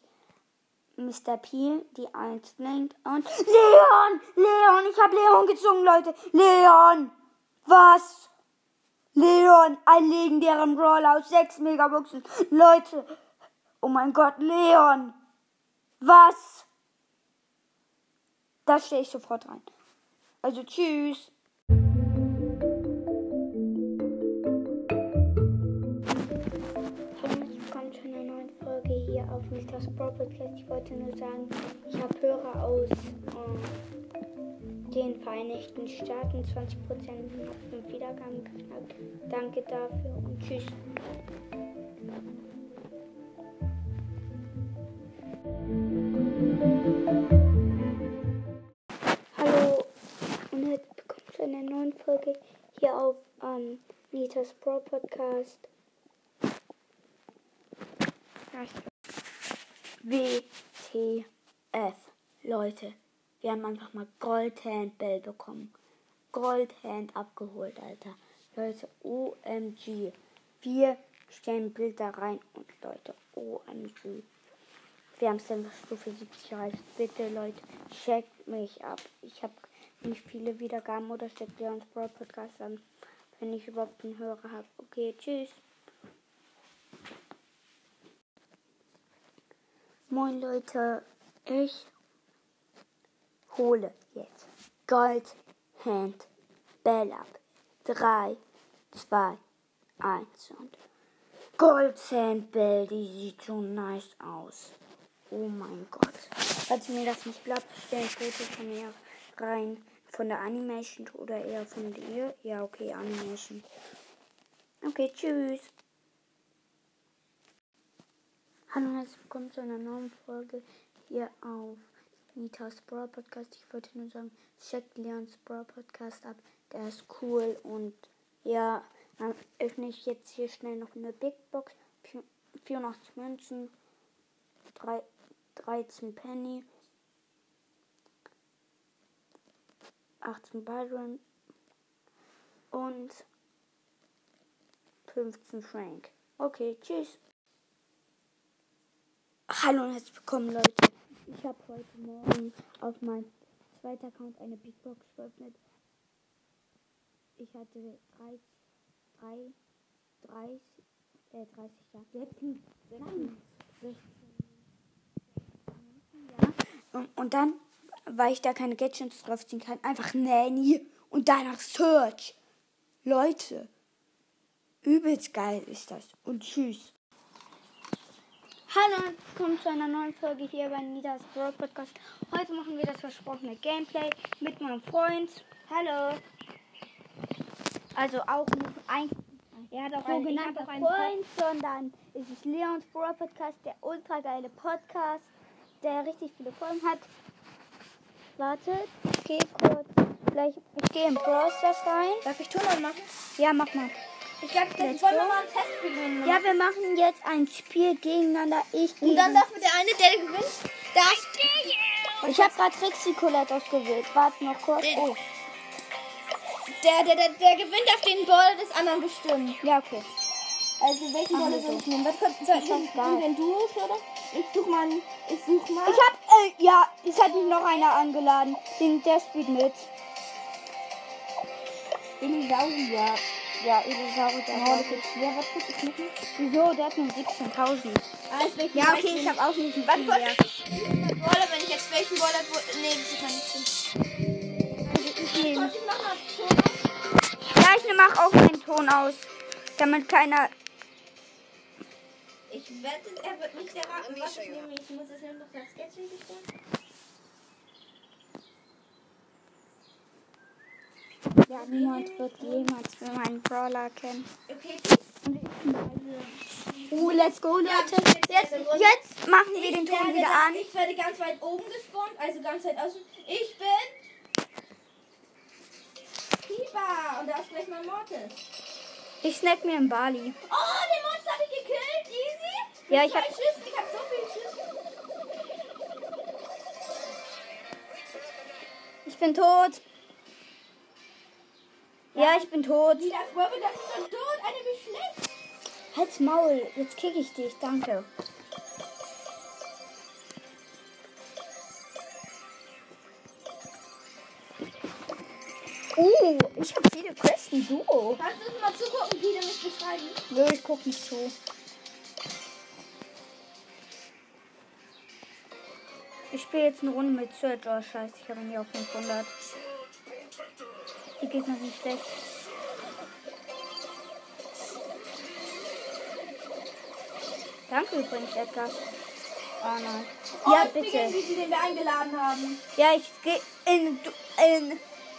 Mr. P, die 1 blinkt und Leon! Leon! Ich habe Leon gezogen, Leute! Leon! Was? Leon, ein legendären Brawler aus 6 Megaboxen. Leute! Oh mein Gott, Leon! Was? Da stehe ich sofort rein. Also tschüss. Auf Mr. Brawl Podcast. Ich wollte nur sagen, ich habe Hörer aus äh, den Vereinigten Staaten, 20% auf 5 Wiedergaben geknackt. Danke dafür und tschüss. Hallo und herzlich willkommen zu einer neuen Folge hier auf ähm, Nitas Pro Podcast. WTF, Leute, wir haben einfach mal Goldhand Bell bekommen. Goldhand abgeholt, Alter. Leute, OMG. Wir stellen Bilder rein und Leute, OMG. Wir haben es einfach Stufe 70 erreicht. Bitte, Leute, checkt mich ab. Ich habe nicht viele Wiedergaben oder checkt Leons Brawl Podcast an, wenn ich überhaupt einen Hörer habe. Okay, tschüss. Moin Leute, ich hole jetzt Gold Hand Bell ab. 3, 2, 1 und Gold Hand Bell, die sieht so nice aus. Oh mein Gott. Falls ihr mir das nicht glaubt, stelle Fotos von mir rein. Von der Animation oder eher von dir? Ja, okay, Animation. Okay, tschüss. Hallo und herzlich willkommen zu einer neuen Folge hier auf Nitas Brawl Podcast. Ich wollte nur sagen, checkt Leons Brawl Podcast ab. Der ist cool und ja, dann öffne ich jetzt hier schnell noch eine Big Box. 84 Münzen, 3, 13 Penny, 18 Byron und 15 Frank. Okay, tschüss. Hallo und herzlich willkommen, Leute. Ich habe heute Morgen auf meinem zweiten Account eine Big Box geöffnet. Ich hatte 30, 3, 30, äh, 30, ja, 16, 16, 16, ja. Und, und dann, weil ich da keine Gadgets draufziehen kann, einfach Nanny und danach Search. Leute, übelst geil ist das. Und tschüss. Hallo und willkommen zu einer neuen Folge hier bei Nidas Brawl Podcast. Heute machen wir das versprochene Gameplay mit meinem Freund. Hallo. Also auch ein, er hat auch einen, ich einen Freund, sondern es ist Leons Brawl Podcast, der ultra geile Podcast, der richtig viele Folgen hat. Wartet, okay, kurz. gleich. Ich gehe in Brawl Stars rein. Darf ich Ton anmachen? Ja, mach mal. Ich glaube, Let's jetzt wollen wir mal ein Testspiel gewinnen. Ja, wir machen jetzt ein Spiel gegeneinander. Ich Und gegen. dann darf der eine, der gewinnt, darf Ich habe gerade Trixie Colette ausgewählt. Warte noch kurz. Oh, der, der, der, der gewinnt auf den Ball des anderen bestimmen. ja, okay. Also welchen Machen Ball wir soll so. ich nehmen? Was kommt, soll ich wenn du oder? Ich such mal, ich such mal. Ich hab, äh, ja, es hat mich noch einer angeladen. Den, der spielt mit. Dinosaurier. Ja, das ist schwer. Was ich nicht? Wieso? Der hat nur 17.000. Ah, ist welchen Ja, okay, ich habe auch nicht mehr. wollte Baller, wenn ich jetzt welchen Baller... wo- Nee, das kann nicht. Also ich nehme. Ja, ich nehme auch meinen Ton aus. Damit keiner. Ich wette, er wird nicht erraten, was ich nehme. Ich muss es ja noch das Sketch bestellen. Ja, niemand wird jemals meinen Brawler kennen. Okay, Uh, let's go, Leute. jetzt, Jetzt machen wir den Ton wieder an. Ich werde ganz weit oben gespawnt, also ganz weit außen. Ich bin... Pipa. Und da ist gleich mein Mortis. Ich snack mir einen Bali. Oh, den Monster habe ich gekillt. Easy. Ja, ich hab- zwei Schüssen. Ich habe so viele Schüsse. Ich bin tot. Ja, ich bin tot. Wie das Wirbel, das ist doch tot. Eine wie schlecht. Halt's Maul. Jetzt kick ich dich. Danke. Uh, ich habe viele Questen. Duo. Kannst du mal zugucken, wie du mich beschreiben? Nö, ich guck nicht zu. Ich spiele jetzt eine Runde mit Search. Oh, scheiße, ich habe ihn ja auf 500. Die Gegner sind schlecht. Danke übrigens, Edgar. Oh nein. Oh, Ja, bitte. gegen die, den wir eingeladen haben. Ja, ich gehe in, in.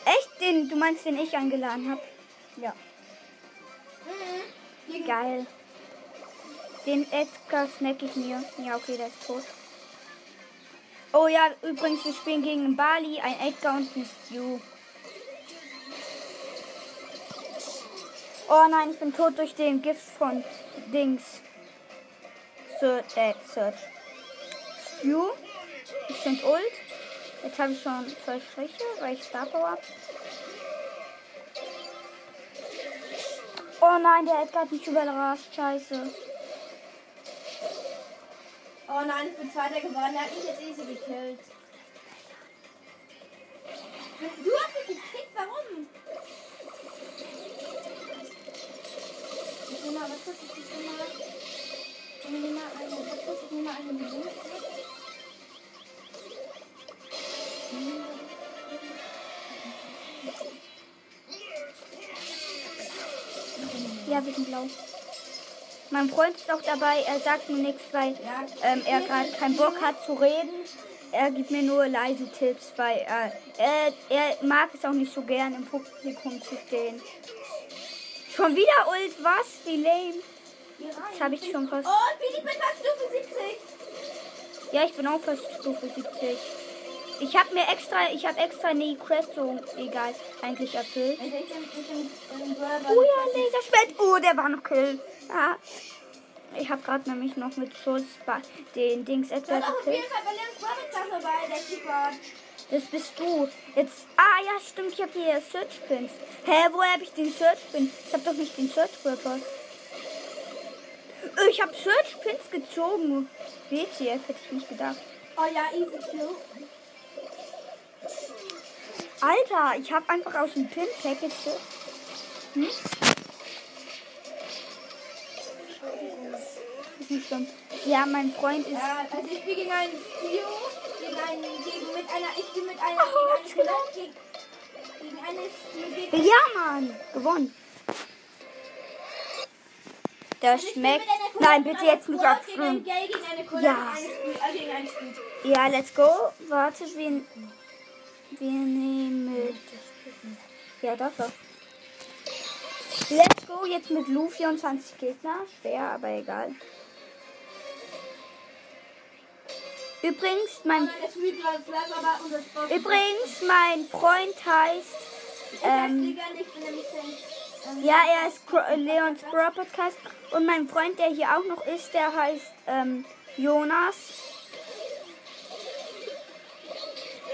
Echt den, du meinst, den ich eingeladen habe? Ja. Mhm. Geil. Den Edgar snack ich mir. Ja, okay, der ist tot. Oh ja, übrigens, wir spielen gegen Bali, ein Edgar und ein Stu. Oh nein, ich bin tot durch den Gift von Dings. Search. Äh, Search. Stu. Ich bin ult. Jetzt habe ich schon zwei Striche, weil ich Star Power habe. Oh nein, der Edgar hat mich überrascht. Scheiße. Oh nein, ich bin Zweiter geworden. Er hat mich jetzt easy gekillt. Du hast mich gekickt, warum? Nehme was kurz, ich nehme mal, eine, was kurz, ich nehme mal eine Minute. Ja, wir sind blau. Mein Freund ist auch dabei. Er sagt mir nichts, weil ähm, er gerade keinen Bock hat zu reden. Er gibt mir nur leise Tipps, weil äh, er, er mag es auch nicht so gern im Publikum zu stehen. Schon wieder Ult, was? Wie lame. Das habe ich schon fast. Und wie ich bin fast Stufe 70. Ja, ich bin auch fast Stufe 70. Ich habe mir extra, ich habe extra Quest so egal eigentlich erfüllt. Ich ich Oh ja, Laserschwert. Oh, der war noch Kill. Ah. Ich habe gerade nämlich noch mit Schuss ba- den Dings Du etwa hast auch auf jeden Fall bei Leons Brawler dabei, der Keeper. Das bist du. Jetzt. Ah ja, stimmt, ich habe hier Search Pins. Hä, woher habe ich den Search Pin? Ich habe doch nicht den Search Purpose. Ich habe Search Pins gezogen. WTF hätte ich nicht gedacht. Oh ja, easy kill. Alter, ich habe einfach aus dem Pin Package. Hm? Ist nicht schlimm. Ja, mein Freund ist. Ja, also ich spiele gegen einen Stio, gegen einen, gegen mit einer, ich spiele mit einer, Oh, gegen eine, gegen, gegen eine, gegen, Ja, Mann, gewonnen. Das spiele schmeckt. Nein, bitte jetzt nicht Kugel, Ja. äh. Ja, let's go. Warte, wir, wir nehmen. Ja, doch, doch. Let's go jetzt mit Lu 24 Gegner. Schwer, aber egal. Unser Sport. übrigens, mein Freund heißt, ähm, Saint. ja, er ist äh, Leons Bro Podcast. Und mein Freund, der hier auch noch ist, der heißt ähm, Jonas.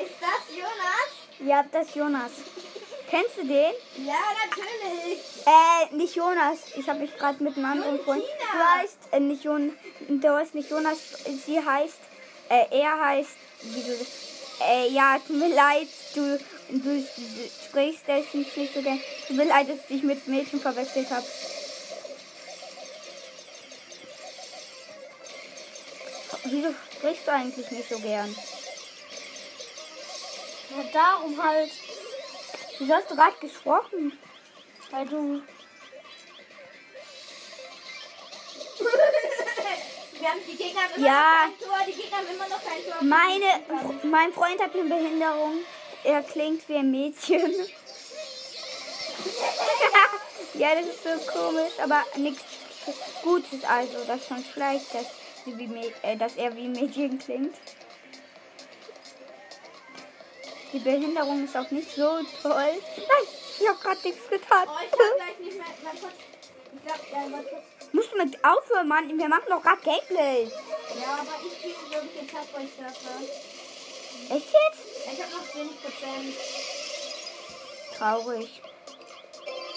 Ist das Jonas? Ja, das ist Jonas. Kennst du den? Ja, natürlich. Äh, nicht Jonas. Ich habe mich gerade mit einem anderen Freund. Du heißt äh, nicht Jonas. Du heißt nicht Jonas. Sie heißt. Äh, er heißt. Wieso? Äh, ja, tut mir leid. Du, du, du sprichst das nicht, nicht so gern. Tut mir leid, dass ich dich mit Mädchen verwechselt habe. Wieso sprichst du eigentlich nicht so gern? Ja, darum halt. Wieso hast du gerade gesprochen? Weil du. Tor. Meine, mein Freund hat eine Behinderung. Er klingt wie ein Mädchen. ja, das ist so komisch, aber nichts Gutes. Also, das ist schon schlecht, dass, äh, dass er wie ein Mädchen klingt. Die Behinderung ist auch nicht so toll. Nein, ich habe gerade nichts getan. Oh, ich kann gleich nicht mehr. Mein Gott. Ich glaube, ja, warte kurz. Musst du mit aufhören, Mann. Wir machen doch gerade Gameplay. Ja, aber ich spiele, glaube ich, den Subway Surfer. Echt jetzt? Ich habe noch 20 Prozent. Traurig.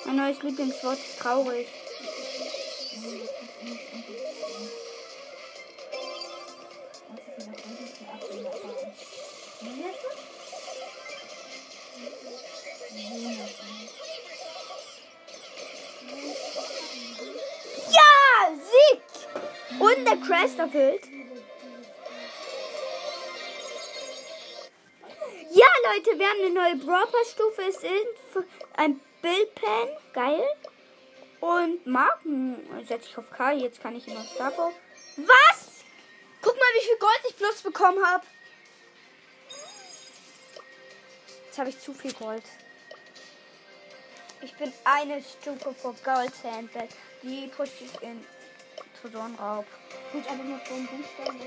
Mein neues Lieblingswort ist traurig. Ja, Und der Crest erfüllt. Ja, Leute, wir haben eine neue Brawler-Stufe. Es sind ein Bildpen. Geil. Und Marken setze ich auf K. Jetzt kann ich ihn auf Starbo. Was? Guck mal, wie viel Gold ich plus bekommen habe. Jetzt habe ich zu viel Gold. Ich bin eine Stufe vor Gold Sandbag. Die pushe ich in Tresorenraub. Gut, aber nur Buchstaben.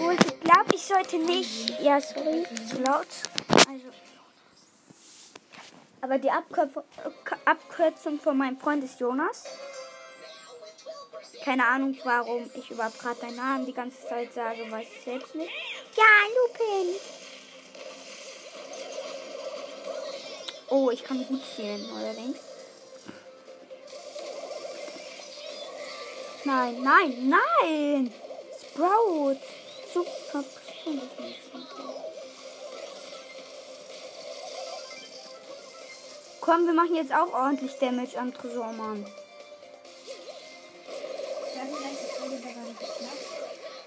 Und ich glaube, ich sollte nicht. Ja, sorry, zu laut. Also. Aber die Abkürz Abkürzung von meinem Freund ist Jonas. Keine Ahnung, warum ich überhaupt gerade deinen Namen die ganze Zeit sage, weiß ich selbst nicht. Ja, Lupin. Oh, ich kann gut zielen, allerdings. Nein, nein, nein! Sprout! Super. Komm, wir machen jetzt auch ordentlich Damage am Tresormann.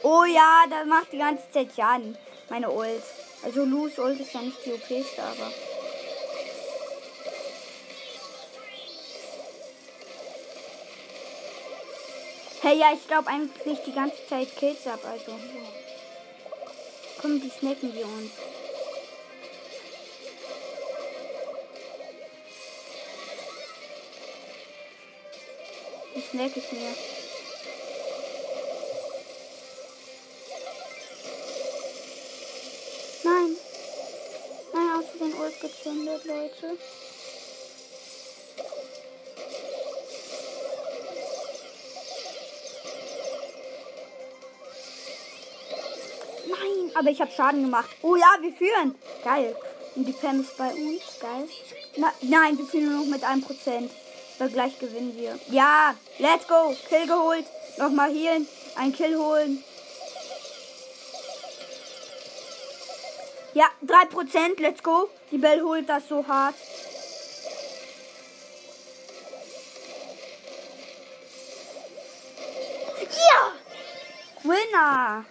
Oh ja, das macht die ganze Zeit Schaden. Meine Ult. Also Lus Ult ist ja nicht die OPste, aber. Hey, ja, ich glaube eigentlich die ganze Zeit Kills ab, also. Komm, die snacken wir uns. Die snack ich mir. Nein. Nein, aus den Ult gezündet, Leute. Aber ich habe Schaden gemacht. Oh ja, wir führen. Geil. Und die Pam ist bei uns. Geil. Na, nein, wir führen nur noch mit 1%. Weil gleich gewinnen wir. Ja, let's go. Kill geholt. Nochmal healen. Ein Kill holen. Ja, 3%. Let's go. Die Bell holt das so hart. Ja! Winner!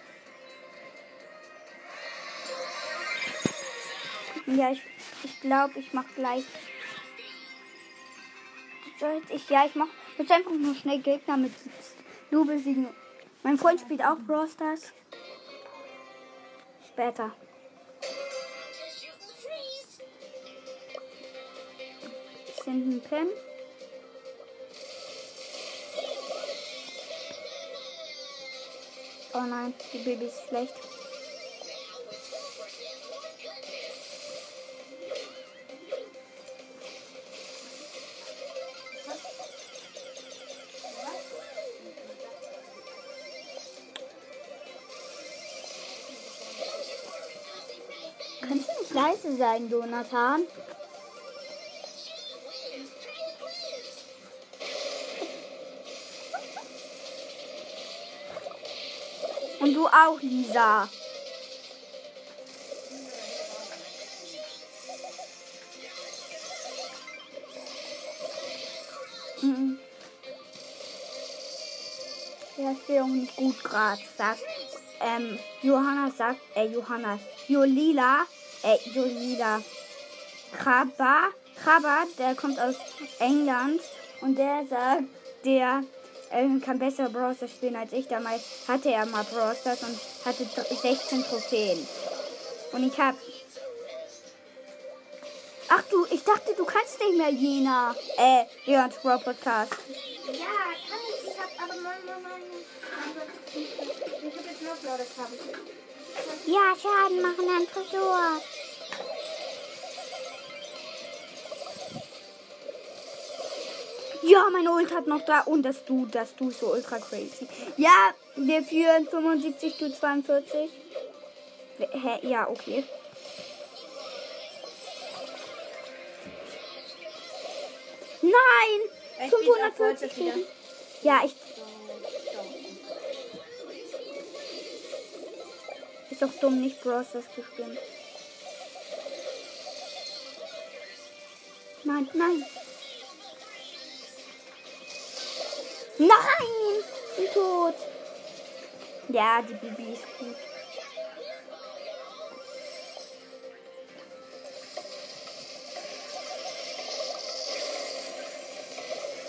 Ja, ich, ich glaube, ich mache gleich. Sollte ich, ja, ich mache jetzt einfach nur schnell Gegner mit Lu besiegen. Mein Freund spielt auch Brawl Stars. Später. Sind ein Pin. Oh nein, die Baby ist schlecht. Leise sein, Jonathan? Und du auch, Lisa. Mhm. Ja, auch nicht gut gerade, sagt. Ähm, Johanna sagt, äh, Johanna, Jolila, äh, Jolila, Krabba, Krabba, der kommt aus England und der sagt, der äh, kann besser Browser spielen als ich. Damals hatte er mal Browsers und hatte dr- 16 Trophäen. Und ich hab. Ach du, ich dachte, du kannst nicht mehr Jena. Äh, Leons Brawl Podcast. Ja, kann ich. Ich hab aber mein, mein, mein. Ich hab jetzt noch Kabel. Ja, Schaden machen am Tresor. Ja, meine Ult hat noch da. Und das Du, das Du ist so ultra crazy. Ja, wir führen 75 zu 42. Hä? Ja, okay. Nein! Er spielt auf 540 Wolze wieder. Leben. Ja, ich. Ist doch dumm, nicht Browsers zu spielen. Nein. Nein! Tot. Ja, die Bibi ist gut.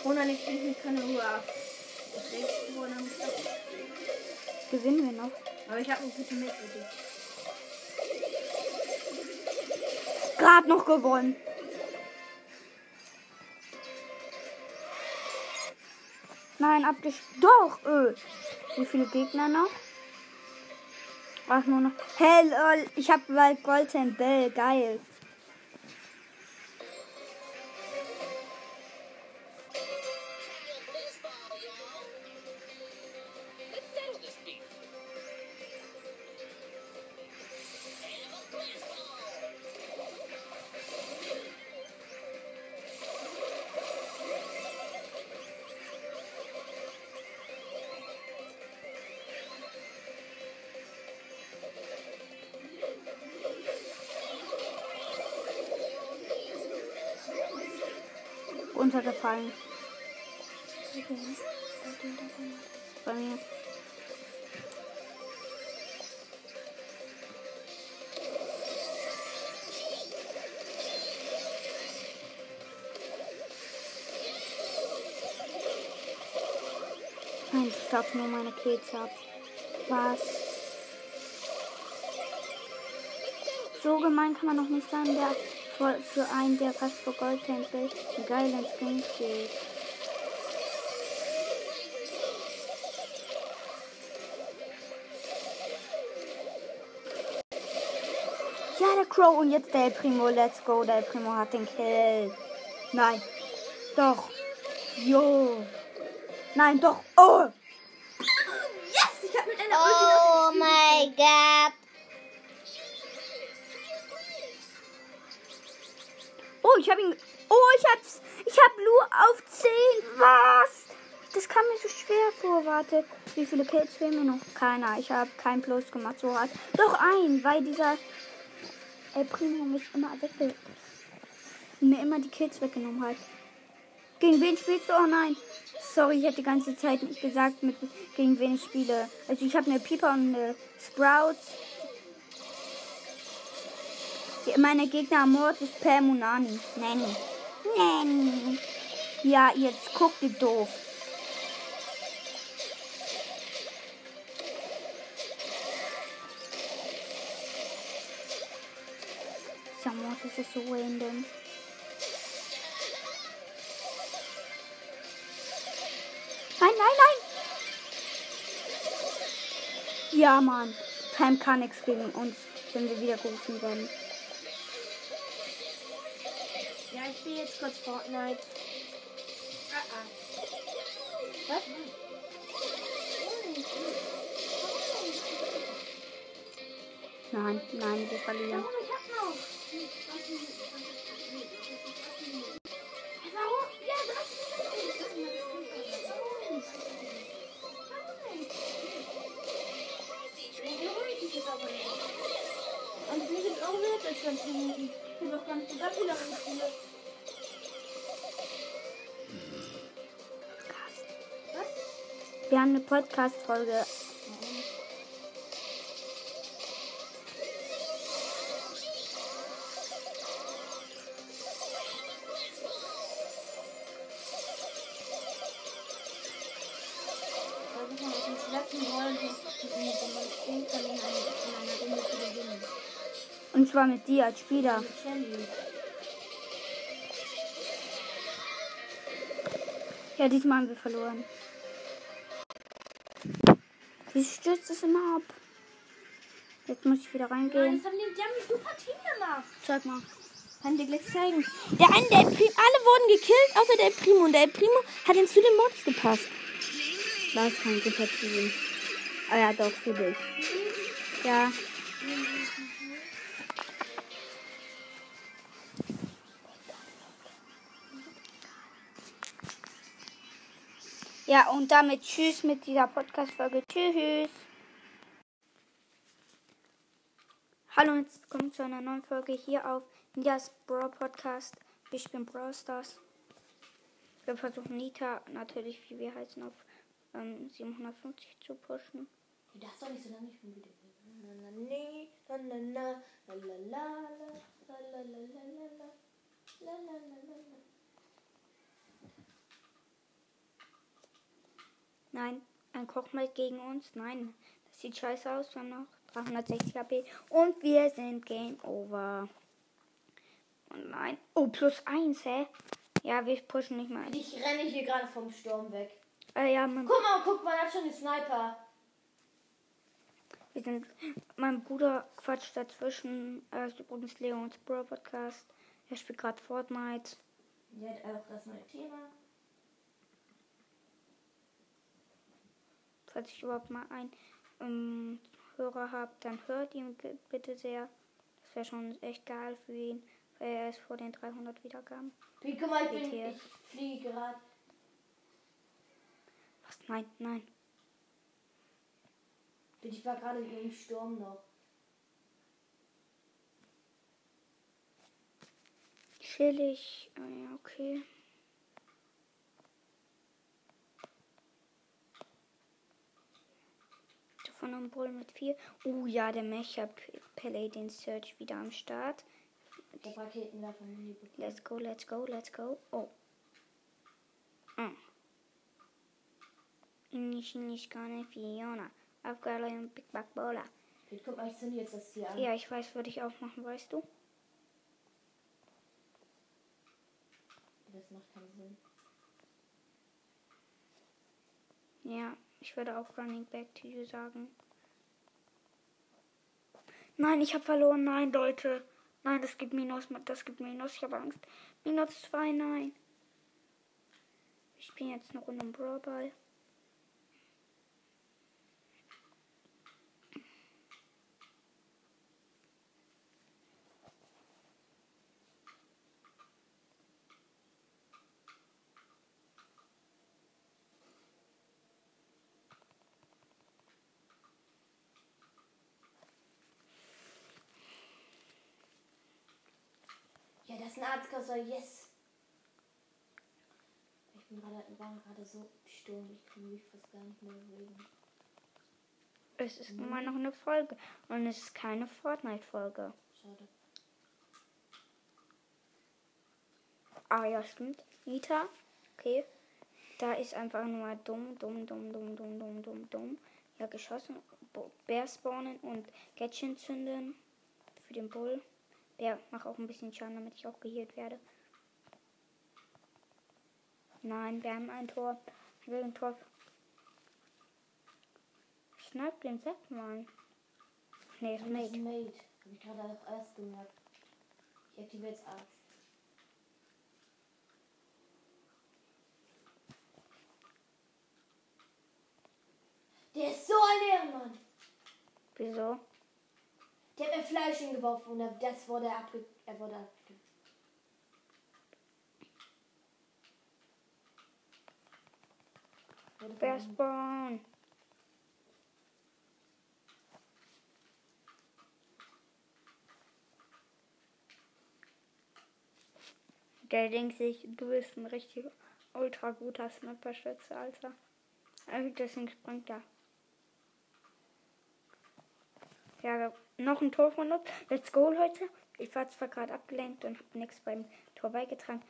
Ohne ich bin mit keine Ruhe ab. Gewinnen wir noch. Aber ich habe eine gute Mitte für dich. Gerade noch gewonnen. Nein, abgesch... Doch! Öh. Wie viele Gegner noch? Ach, nur noch... Hey, lol, ich hab bald Golden Bell. Geil. Runtergefallen. Bei mir. Nein, ich stopp nur meine Kills ab. Was? So gemein kann man noch nicht sein, der für, für einen, der fast vor Goldtempel einen geilen Skin steht. Ja, der Crow und jetzt der Primo. Let's go. Der Primo hat den Kill. Nein. Doch. Jo. Nein, doch. Oh. Yes! Ich habe mit einer Oh my god. Oh, ich habe ihn. Oh, ich hab's. Ich hab Lu auf 10. Was? Das kam mir so schwer vor. Warte. Wie viele Kills fehlen mir noch? Keiner. Ich habe kein Plus gemacht. So hart. Doch ein, weil dieser El Primo mich immer wegge mir immer die Kills weggenommen hat. Gegen wen spielst du? Oh nein. Sorry, ich hätte die ganze Zeit nicht gesagt, mit, gegen wen ich spiele. Also ich habe eine Piper und eine Sprouts. Meine Gegner ist Pam und Nani. Nanny. Nanny. Ja, jetzt guckt ihr doof. Dieser Mord das ist so random. Nein, nein, nein! Ja, Mann. Pam kann nichts gegen uns, wenn wir wieder gerufen werden. Spiele jetzt kurz Fortnite. Ah, ah. Was? Nein, nein, wir verlieren. Warum? Ich hab noch. Warum? Ja, du hast Und bin jetzt auch mehr als 20 Minuten. Ich bin nicht gesagt, wie lange ich einer Runde zu gewinnen. Und zwar mit dir als Spieler. Ja, diesmal haben wir verloren. Wie stürzt es immer ab? Jetzt muss ich wieder Nein, reingehen. das haben die, die haben ein super Team gemacht. Zeig mal. Kann ich dir gleich zeigen. Der eine, der Prim, alle wurden gekillt, außer der Primo. Und der Primo hat ihn zu den Mods gepasst. Das ist kein super Team. Ah ja, doch, für dich. Ja. Ja, und damit tschüss mit dieser Podcast-Folge. Tschüss. Hallo und kommt zu einer neuen Folge hier auf Nias Brawl Podcast. Ich bin Brawl Stars. Wir versuchen Nita natürlich, wie wir heißen, auf ähm, 750 zu pushen. Darfst doch nicht so lange bitte. Na, na, nee, na, na, na, la, la, la, la, la, la, la, la, la, la, la, la, la, la, la. Nein, ein Kochmeld gegen uns. Nein, das sieht scheiße aus. Wir haben noch 360 HP und wir sind Game Over. Und nein. Oh, plus 1, hä? Ja, wir pushen nicht mal. Ich renne hier gerade vom Sturm weg. Äh, ja, mein, Guck mal, guck mal, er hat schon den Sniper. wir sind, mein Bruder quatscht dazwischen. Er ist übrigens Leons Bro Podcast. Er spielt gerade Fortnite. Der hat auch das neue Thema. Falls ich überhaupt mal einen ähm, Hörer habe, dann hört ihn bitte sehr. Das wäre schon echt geil für ihn, weil er ist vor den 300 Wiedergaben. Wie, guck mal, ich, bin, ich fliege gerade. Was? Nein, nein. Ich war gerade im Sturm noch. Chillig. Äh, Ja, okay. Von einem Bull mit 4. Oh ja, der Mecha P- Paladin Search wieder am Start. Der Raketenwerfer Mini bekommen. Let's go, let's go, let's go. Oh. Mm. Nicht, nicht keine Fiona. Aufgabe und Big Bola. Ich guck mal, ich zünde jetzt das hier an. Ja, ich weiß, würde ich auch machen, weißt du? Das macht keinen Sinn. Ja, ich würde auch Running Back to you sagen. Nein, ich habe verloren. Nein, Leute. Nein, das gibt Minus. Das gibt Minus. Ich habe Angst. Minus 2, nein. Ich spiele jetzt eine Runde im Brawl Arztkasser, yes. Ich bin gerade, war gerade so im Sturm, ich kann mich fast gar nicht mehr bewegen. Es ist immer noch eine Folge. Und es ist keine Fortnite-Folge. Schade. Ah ja, stimmt. Nita. Okay. Da ist einfach nur dumm, dumm, dumm, dumm, dumm, dumm, dumm, dumm. Ja, geschossen. Bär spawnen und Gatchen zünden. Für den Bull. Bär macht auch ein bisschen Schaden, damit ich auch geheilt werde. Nein, wir haben ein Tor. Ich will ein Tor. Snipe den Sack, Mann. Nee, ist Das ist Mate. Mate. Hab ich gerade auch erst gemerkt. Ich aktiviere jetzt Arzt. Der ist so ein Ehrenmann. Wieso? Der hat mir Fleisch hingeworfen und das wurde abge... Er wurde abge... Wer spawn? Der denkt sich, du bist ein richtig ultra guter Sniper-Schütze, Alter. Deswegen springt er. Ja, noch ein Tor von uns. Let's go, Leute. Ich war zwar gerade abgelenkt und habe nichts beim Tor beigetragen,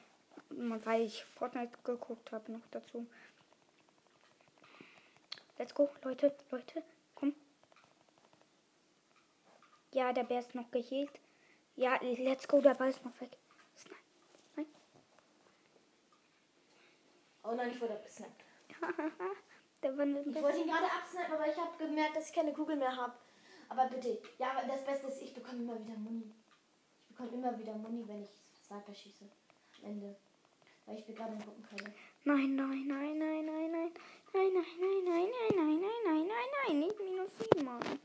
weil ich Fortnite geguckt habe noch dazu. Let's go, Leute, Leute, komm. Ja, der Bär ist noch geheilt. Ja, let's go, der Ball ist noch weg. Nein. Oh nein, ich wurde abgesnappt. der Ich wollte ihn gerade absnipen, aber ich habe gemerkt, dass ich keine Kugel mehr habe. Aber bitte, ja, das Beste ist, ich bekomme immer wieder Muni. Ich bekomme immer wieder Muni, wenn ich Sniper schieße. Am Ende. Weil ich bin gerade im Gruppenkeile. Nein, nein, nein, nein, nein, nein. Nein, nein, nein, nein, nein, nein, nein, nein, nein, nein, nicht minus 7, Mann.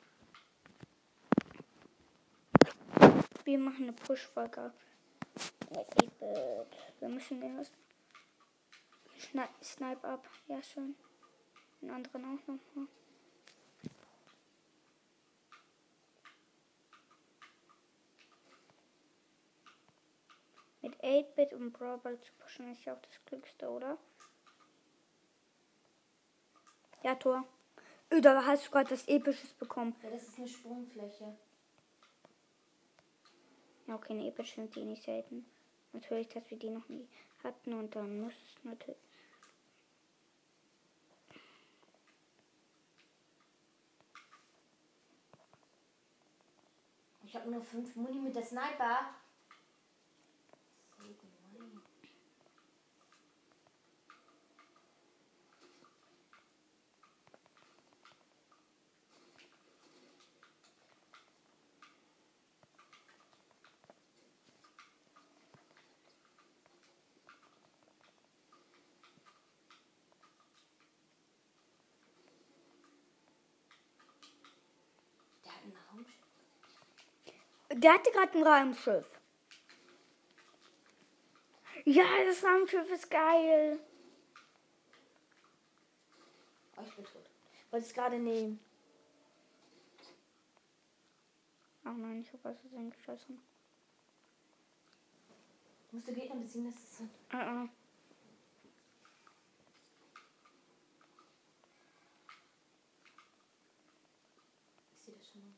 Wir machen eine Push-Folge. Wir müssen. Schni Snipe ab. Ja, schön. Den anderen auch noch Mit 8-Bit und Brawl Ball zu pushen ist ja auch das Glückste, oder? Ja, Tor. Ö, Da hast du gerade was Episches bekommen. Ja, das ist eine Sprungfläche. Ja, okay, eine epische sind die nicht selten. Natürlich, dass wir die noch nie hatten und dann muss es natürlich. Ich habe nur fünf Muni mit der Sniper. So gemein. Der hat ein Raumschiff. Der hatte gerade ein Raumschiff. Ja, das Raumschiff ist geil. Oh, ich bin tot. Wollte es gerade nehmen. Ach nein, ich hab was geschossen. Musst du Gegner besiegen, das ist so. Uh -uh. Ich sehe das schon mal.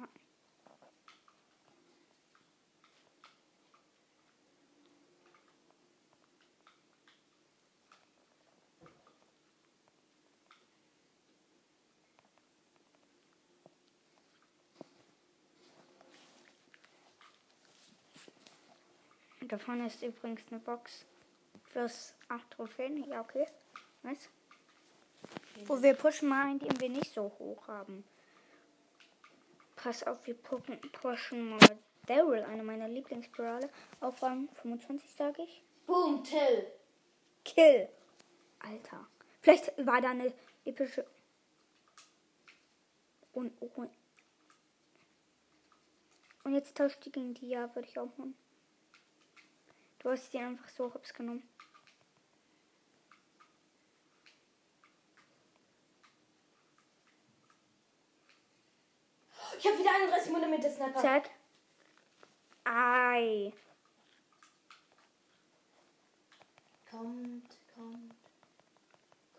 Ja. Da vorne ist übrigens eine Box fürs 8 Trophäen. Ja, okay. Nice. Wo wir pushen mal einen, den wir nicht so hoch haben. Pass auf, wir pushen mal Daryl, eine meiner Lieblingsspirale, auf Rang 25, sage ich. Boom, Till. Kill. Alter. Vielleicht war da eine epische. Und, und, und jetzt tauscht die gegen die, ja, würde ich auch machen. Du hast die einfach so hops genommen. Ich habe wieder 31 Muni mit der Sniper. Zack. Ei. Kommt, kommt.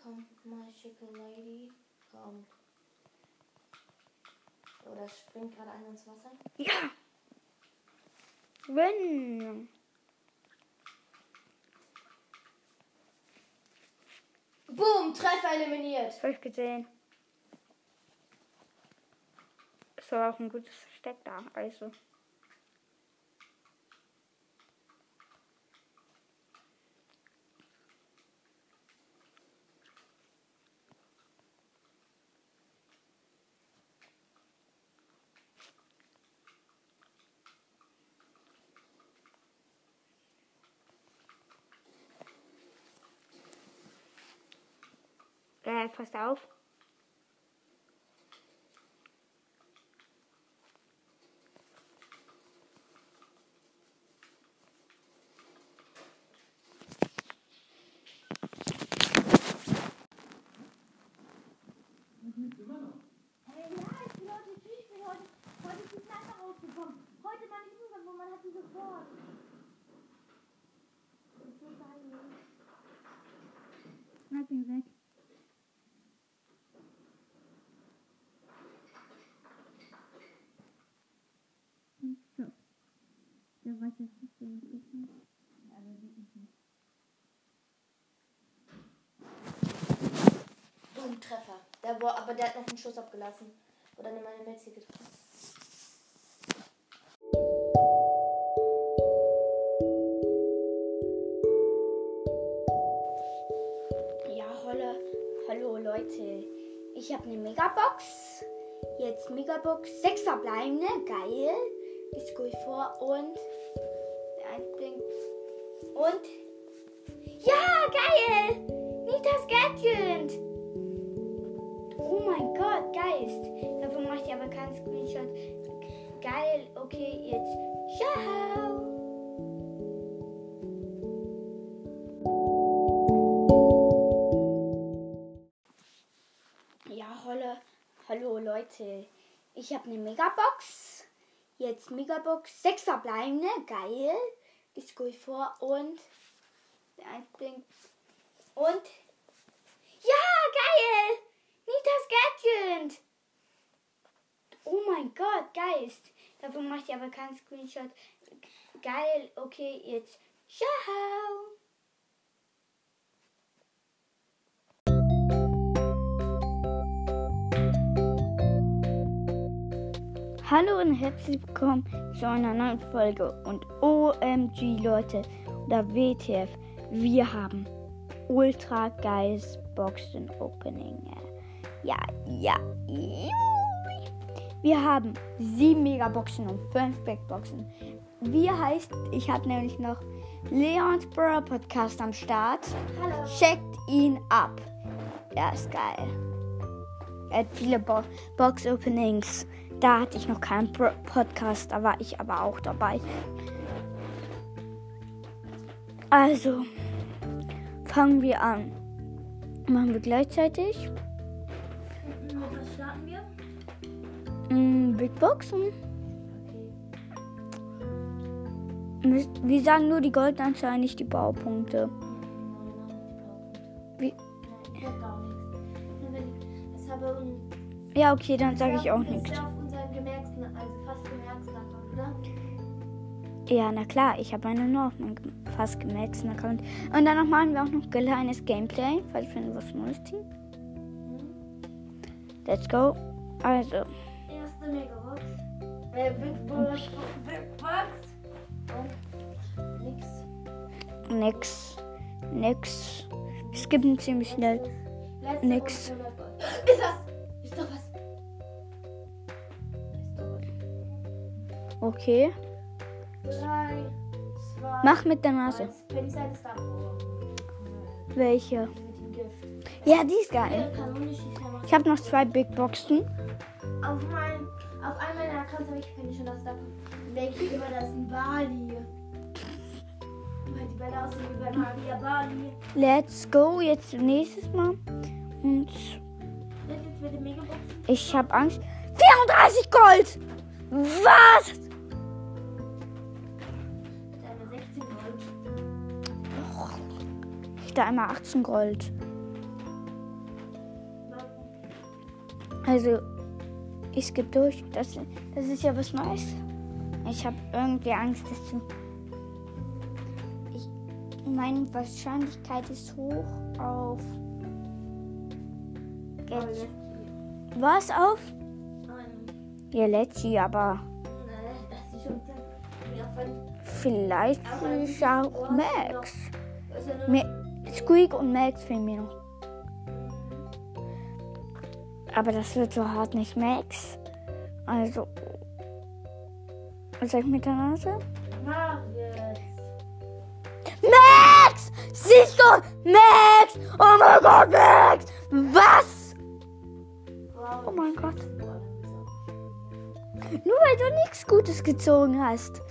Kommt, my schicke Lady. Kommt. Oh, da springt gerade einer ins Wasser. Ja. Win. Boom, Treffer eliminiert. Hab ich gesehen. Es war auch ein gutes Versteck da. Also. Gleich, passt auf. Hey, ja, ich bin heute, ich bin heute, heute ist die Kneipe rausgekommen. Heute war nicht irgendwann, wo man hat sie sofort. Das ist so geil. Schneid ihn weg. So. Der weiß jetzt nicht, wie es ist. Boom, Treffer. Der war, aber der hat noch einen Schuss abgelassen. Oder eine meine Metzi getroffen. Ja, hallo, hallo Leute. Ich habe eine Megabox. Jetzt Megabox. Sechs verbleibende. Geil. Ist gut vor. Und der eins blinkt. Und. Ja, geil. Screenshot. Geil. Okay, jetzt. Ciao. Ja, hallo, hallo Leute. Ich habe eine Megabox. Jetzt Megabox. Sechs verbleibende. Geil. Ist gut vor. Und. Der eins blinkt. Und. Ja, geil. Nitas Gadget. Oh mein Gott, Geist. Dafür mache ich aber keinen Screenshot. Geil. Okay, jetzt. Ciao. Hallo und herzlich willkommen zu einer neuen Folge. Und OMG, Leute, oder WTF, wir haben ultra geiles Boxen Opening. Ja, ja. Jui. Wir haben sieben Megaboxen und fünf Backboxen. Wie heißt, ich habe nämlich noch Leons Bro Podcast am Start. Hallo. Checkt ihn ab. Er ist geil. Er hat viele Bo Box Openings. Da hatte ich noch keinen Bro Podcast, da war ich aber auch dabei. Also, fangen wir an. Machen wir gleichzeitig. Mm, Big Boxen. Wir- Wir sagen nur die Goldanzahl, nicht die Baupunkte. Wie? Ja, okay, dann sage ich auch nichts. auf also? Ja, na klar, ich habe einen noch einen fast gemerkten Account. Und danach machen wir auch noch kleines Gameplay, falls wir was Neues ziehen. Let's go. Also, Erste Megabox. Äh, Big Box. Big Box. Und nix. nix. Nix. Wir skippen ziemlich schnell. Letzte Nix. und 100 Gold. Ist das? Ist doch was. Ist doch was. Okay. Drei, zwei, Mach mit der Nase. Welche? Ja, die ist geil. Ich habe noch zwei Big Boxen. Auf, mein, auf einem meiner Accounts habe ich Penny schon das Power. Denke ich immer, das ist Bali. Weil die Bälle aussehen wie bei Maria Bali. Let's go. Jetzt nächstes Mal. Und ich habe Angst. 34 Gold! Was? Mit einmal 16 Gold. Ich da einmal 18 Gold. Also, ich skippe durch. Das, das ist ja was Neues. Ich habe irgendwie Angst, dass du. Ich, meine Wahrscheinlichkeit ist hoch auf. Jetzt. Was auf? Ja, Lecci, aber vielleicht auch Max. Squeak und Max fehlen mir noch. Aber das wird so hart nicht Max. Also. Was sag ich mit der Nase? Mach jetzt. Max! Siehst du? Max! Oh mein Gott, Max! Was? Oh mein Gott. Nur weil du nichts Gutes gezogen hast.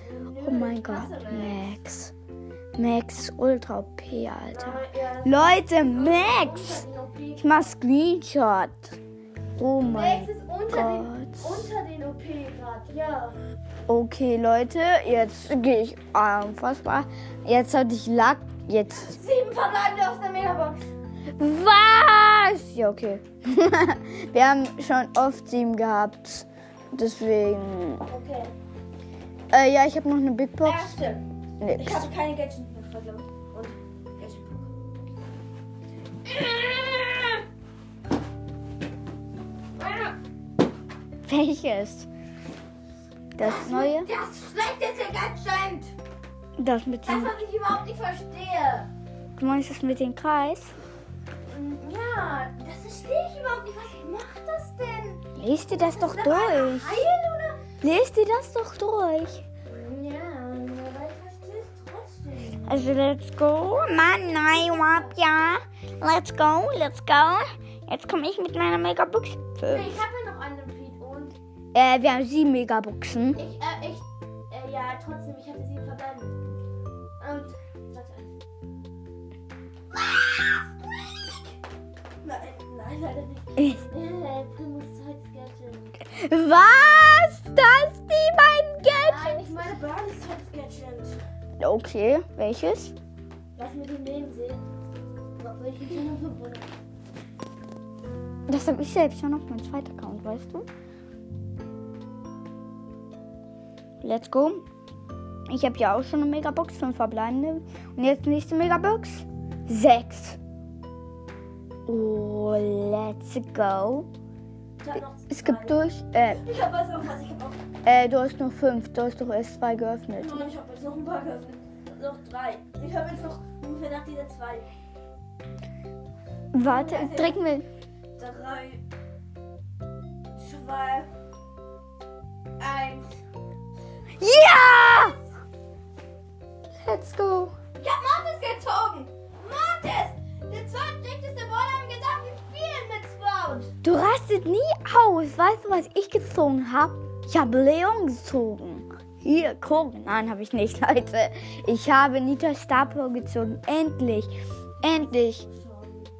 Oh mein Gott, Max. Max ultra OP, Alter. Leute, Max! Ich mach Screenshot. Oh mein ist unter den, Gott. unter den OP gerade, ja. Okay, Leute, jetzt gehe ich unfassbar. Jetzt hatte ich Lack. Jetzt. Sieben verbleibende aus der Megabox. Was? Ja, okay. Wir haben schon oft sieben gehabt. Deswegen. Okay. Äh, ja, ich habe noch eine Big Box. Erste. Nix. Ich habe keine Gadget mehr verloren. Und Gadget. Welches? Das neue? Das schlechteste Gadget. Das mit Das, dem. was ich überhaupt nicht verstehe. Du meinst das mit dem Kreis? Mm, Ja, das verstehe ich überhaupt nicht. Was macht das denn? Lies dir das doch das eine durch. Heil oder? Lies dir das doch durch. Ja, aber ich verstehe es trotzdem. Also, let's go. Mann, nein, ja. Let's go, let's go. Jetzt komme ich mit meiner Megabox. Ich habe Äh, wir haben sieben Megaboxen. ich, äh, ich, äh, ja, trotzdem, ich hatte sieben verbleiben. Und, warte. Nein, nein, leider nicht. Äh, Primus zweites Gadget. Was? Das die beiden Gadgets? Nein, ich meine Barneys zweites Gadget. Okay, welches? Lass mir den Leben sehen. Obwohl ich schon noch verbunden Das habe ich selbst schon auf meinem zweiten Account, weißt du? Let's go. Ich habe ja auch schon eine Megabox, fünf verbleibende. Und jetzt nächste Megabox. Sechs. Oh, let's go. Es zwei. gibt durch. Äh, Ich hab was noch was. Ich hab auch. äh, du hast noch fünf. Du hast doch erst zwei geöffnet. Nein, ich hab jetzt noch ein paar geöffnet. Noch drei. Ich hab jetzt noch ungefähr nach dieser zwei. Warte, drücken wir. Drei. Zwei. Eins. Ja! Let's go. Ich hab Mortis gezogen! Mortis! Der zweitschlechteste Brawler im gesamten Spiel mit Sprout! Du rastet nie aus. Weißt du, was ich gezogen habe? Ich habe Leon gezogen. Hier, guck. Nein, habe ich nicht, Leute. Ich habe Nita Star Power gezogen. Endlich. Endlich.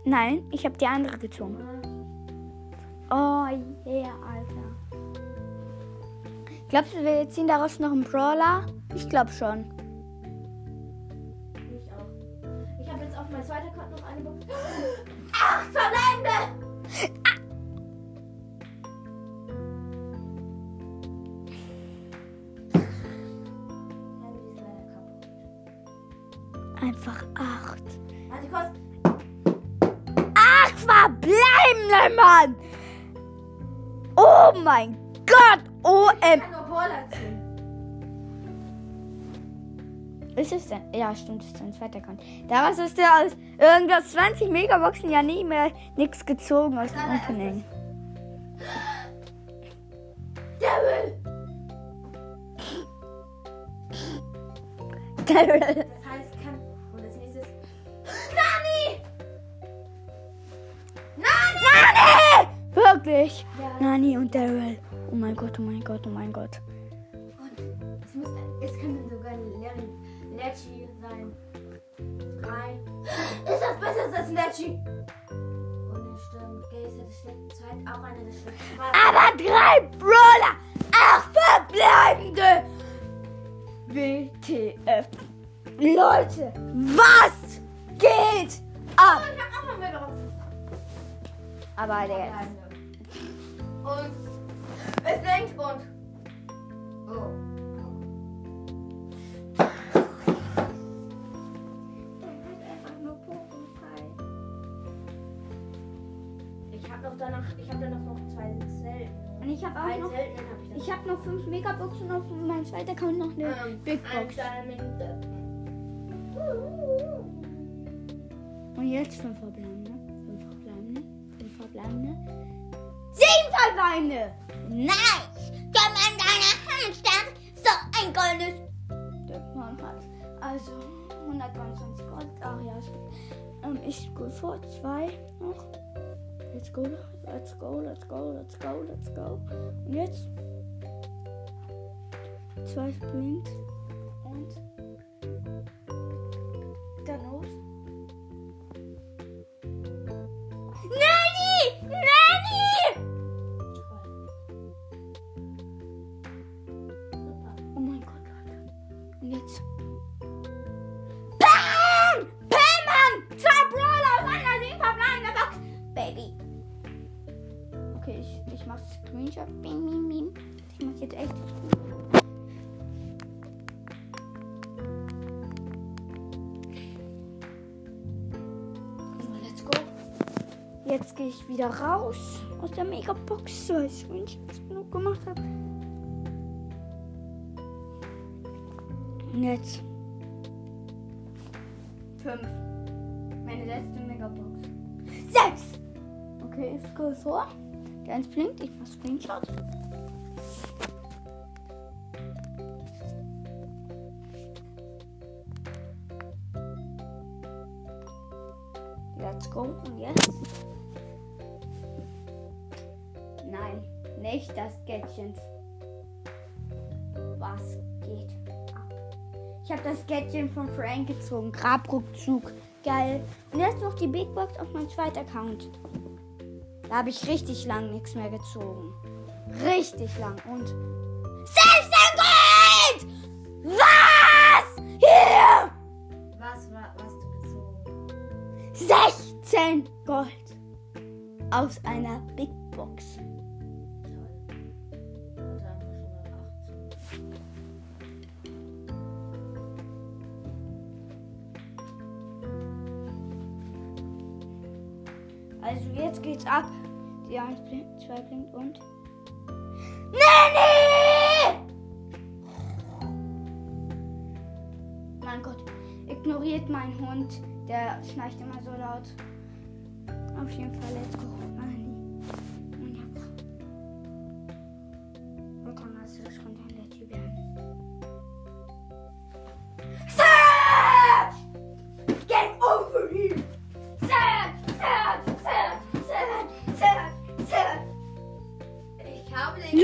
Nein, ich habe die andere gezogen. Oh, yeah. Glaubst du, wir ziehen daraus noch einen Brawler? Ich glaube schon. Ich auch. Ich habe jetzt auf mein zweiter Account noch eine Box. Acht verbleibende! Kaputt. Einfach acht. Warte kurz. Acht verbleibende, Mann! Oh mein Gott! OM. Brawler ziehen. Ist es denn? Ja, stimmt, ist dein zweiter Account. Daraus ist der aus irgendwas 20 Megaboxen ja nie mehr nichts gezogen aus dem. Opening. Daryl! Daryl. Das heißt, kann. Und als nächstes. Nani! Nani! Nani! Wirklich? Ja. Nani und Daryl. Oh mein Gott, oh mein Gott, oh mein Gott. Und es, muss, es könnte sogar Larry Lecci sein. Drei. Ist das besser als Lecci? Und es stimmt. Gaze hatte schlechte Zeit. Auch eine der schlechtesten. war. Aber drei Brawler! Acht verbleibende! WTF. Leute, was geht ab? Oh, ich hab auch noch mehr drauf. Aber der Und es lenkt und. Oh. Ich habe noch danach, ich habe danach noch zwei selten. Und ich habe auch Einen noch, seltenen habe ich habe noch fünf Megaboxen und auf meinem zweiten Account noch eine Ähm, Big Box. Und jetzt fünf verbleibende. Fünf verbleibende. Fünf verbleibende. Sieben verbleibende! Nice! Komm an deiner Hand stand so ein goldenes. Der Mann hat. Also, und 123 Gold. Ach ja. Ähm, ich gut vor. Zwei noch. Let's go, let's go, let's go, let's go, let's go. Und jetzt? Zwei Sprint. Und dann los. Ich wieder raus aus der Megabox, weil ich Screenshots genug gemacht habe. Und jetzt. Fünf. Meine letzte Megabox. Sechs! Okay, scroll vor. Der eins blinkt, ich mach Screenshot. Frank gezogen. Grabruckzug. Geil. Und jetzt noch die Big Box auf meinem zweiten Account. Da habe ich richtig lang nichts mehr gezogen. Richtig lang. Und 16 Gold! Was? Hier! Was war, was du gezogen? 16 Gold. Aus einer Der schnarcht immer so laut. Auf jeden Fall, let's go.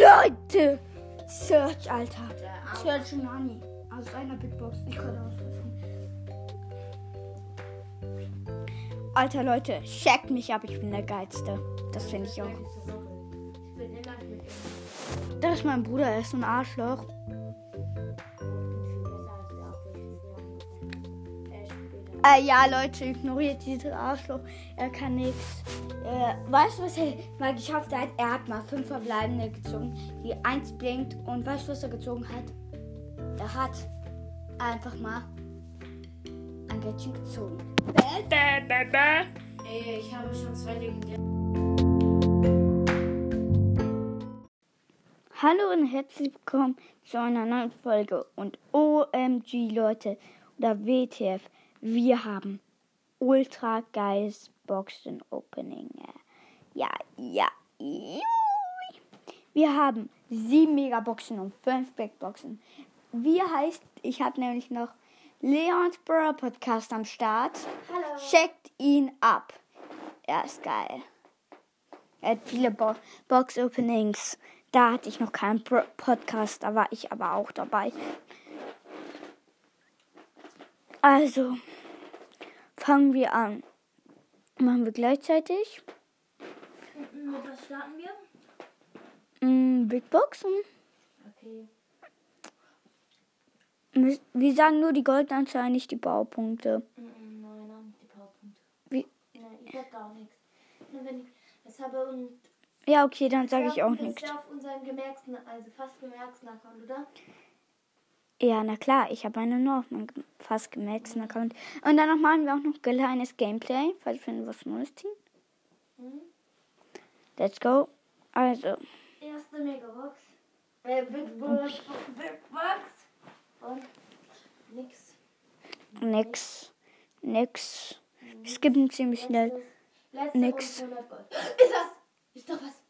Leute! Search, Alter. Search Nani. Aus einer Big Box. Ich kann ausrufen. Alter, Leute, checkt mich ab. Ich bin der Geilste. Das finde ich auch. Das ist mein Bruder. Er ist ein Arschloch. Äh, ja, Leute, ignoriert diesen Arschloch. Er kann nichts. Äh, weißt du, was er mal geschafft hat? Er hat mal fünf verbleibende gezogen, die eins blinkt. Und weißt du, was er gezogen hat? Er hat einfach mal ein Gadget gezogen. Ey, ich habe schon zwei legendäre. Hallo und herzlich willkommen zu einer neuen Folge. Und OMG, Leute, oder WTF, wir haben ultra geiles Boxen Opening. Ja, ja. Wir haben sieben Megaboxen und fünf Big Boxen. Wie heißt, ich habe nämlich noch Leons Bro Podcast am Start. Hallo. Checkt ihn ab. Er ist geil. Er hat viele Bo Box Openings. Da hatte ich noch keinen Bro Podcast, da war ich aber auch dabei. Also, fangen wir an. Machen wir gleichzeitig. Mit was starten wir? Mm, Big Boxen. Okay. Wir sagen nur die Goldanzahl, nicht die Baupunkte. Nein, nein, die Powerpunkte. Wie? Nein, ich sag gar nichts. Nur wenn ich es habe und. Ja, okay, dann sage ich auch das ist nichts. ja auf unserem gemerkten, also fast gemerkten Account, oder? Ja, na klar, ich habe einen nur auf meinem fast gemaxten Account. Und dann machen wir auch noch kleines Gameplay, falls wir was Neues ziehen. Mhm. Let's go. Also, Erste Megabox. Äh, Big Box. Big Box. Und nix. nix. Nix. Wir skippen ziemlich schnell. Letzte Nix. Und 100 Gold. Ist was? Ist doch was.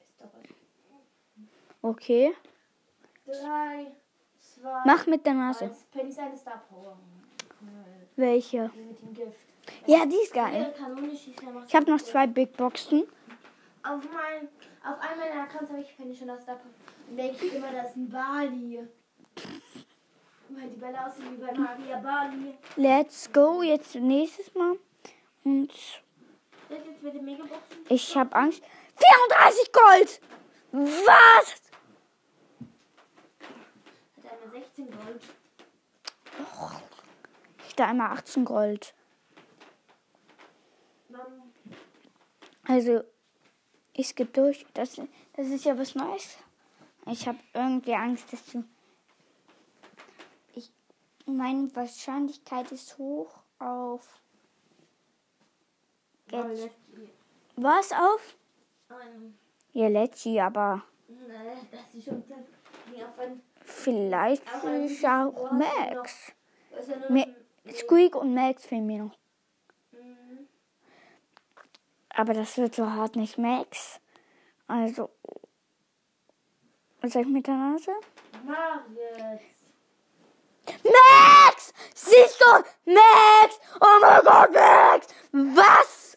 Ist doch was. Okay. Drei, zwar Mach mit der Nase. Penny seine Star Power. Welche? Die mit dem Gift. Ja, die ist geil. Ich habe noch zwei Big Boxen. Auf, mein, auf einem meiner Accounts habe ich Penny schon das Star Power. Denke ich immer, das ist ein Bali. Weil die Bälle aussehen wie bei Maria Bali. Let's go. Jetzt nächstes Mal. Und ich habe Angst. 34 Gold! Was? Hat einmal 16 Gold. Ich da einmal 18 Gold. Also, ich skippe durch. Das, das ist ja was Neues. Ich habe irgendwie Angst, dass du. Ich, meine Wahrscheinlichkeit ist hoch auf. Get, was auf? Ähm, Ja, Lecci, aber ne, das ist schon vielleicht Aber ich auch Max. ist Squeak und Max fehlen mir noch. Mhm. Aber das wird so hart nicht Max. Also. Was sag ich mit der Nase? Jetzt. Max! Siehst du? Max! Oh mein Gott, Max! Was?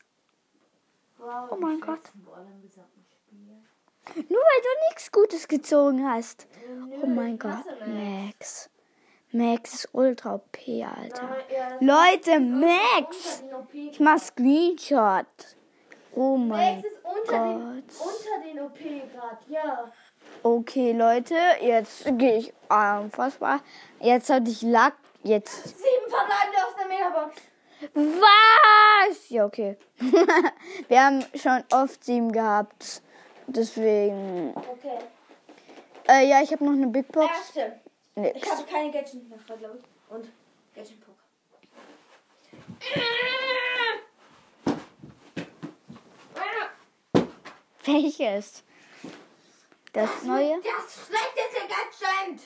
Wow, Oh mein Gott. Nur weil du nichts Gutes gezogen hast. Nö, Oh mein Gott, Max. Max. Max ist ultra OP, Alter. Ja, Leute, Max! unter den OP Ich mach Screenshot. Oh mein Max ist unter den, Gott. unter den OP gerade, ja. Okay, Leute, jetzt gehe ich. Ah, unfassbar. Jetzt hatte ich Lack. Jetzt. Sieben verbleibende aus der Megabox. Was? Ja, okay. Wir haben schon oft sieben gehabt. Deswegen. Okay. Äh, ja, ich habe noch eine Big Box. Erste. Ich Nix. habe keine Gadget mehr glaube ich. Und Gadget Poker. Welches? Das neue? Das schlechteste Gadget.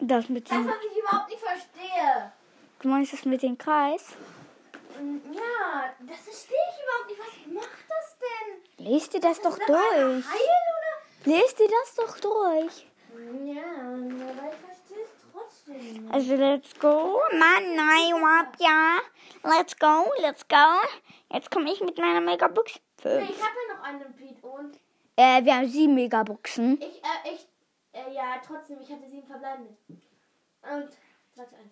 Das mit Das, dem. was ich überhaupt nicht verstehe. Du meinst das mit dem Kreis? Und ja, das verstehe ich überhaupt nicht. Was macht das denn? Lest dir das doch Ist das eine durch. Heil Lest dir das doch durch. oder? Ja, aber ich verstehe es trotzdem nicht. Also, let's go. Mann, nein, überhaupt ja. Let's go, let's go. Jetzt komme ich mit meiner Megabox. Nee, ich habe ja noch einen Pete und Äh, wir haben sieben Megaboxen. ich, äh, ich, äh, ja, trotzdem, ich hatte sieben verbleibende. Und, 2 zu 1.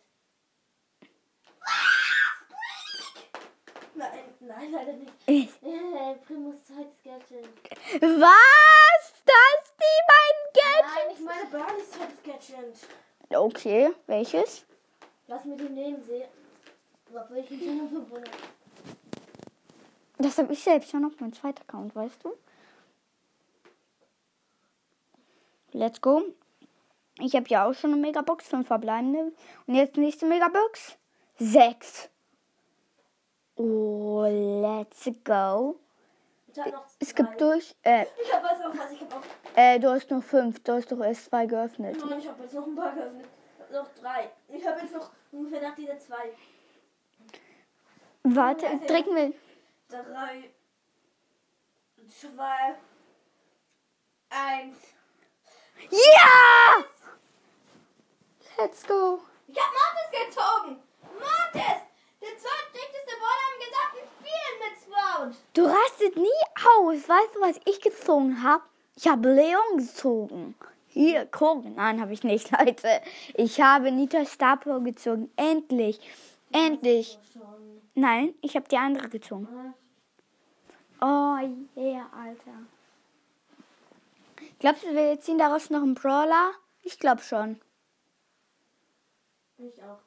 Nein, nein, leider nicht. Äh, Primus zweites Gadget. Was? Das die beiden Nein, ich meine Barneys zweites Gadget. Okay, welches? Lass mir den nehmen, sehe. Obwohl ich ihn schon Das habe ich selbst schon auf meinem zweiten Account, weißt du? Let's go. Ich habe ja auch schon eine Megabox, fünf verbleibende. Und jetzt nächste Megabox. Sechs. Oh, let's go. Es gibt durch. Äh, Ich hab was noch was, ich hab auch. äh, du hast noch fünf. Du hast doch erst zwei geöffnet. Nein, ich hab jetzt noch ein paar geöffnet. Noch drei. Ich hab jetzt noch ungefähr nach dieser zwei. Warte, drücken wir. Drei. Zwei. Eins. Ja! Let's go. Ich hab Mortis gezogen! Mortis! Der zweitdichteste Baller im gesamten Spiel mit Sprout! Du rastet nie aus. Weißt du, was ich gezogen habe? Ich habe Leon gezogen. Hier, guck. Nein, habe ich nicht, Leute. Ich habe Nita Starpower gezogen. Endlich. Endlich. Nein, ich habe die andere gezogen. Oh, yeah, Alter. Glaubst du, wir ziehen daraus noch einen Brawler? Ich glaube schon. Ich auch.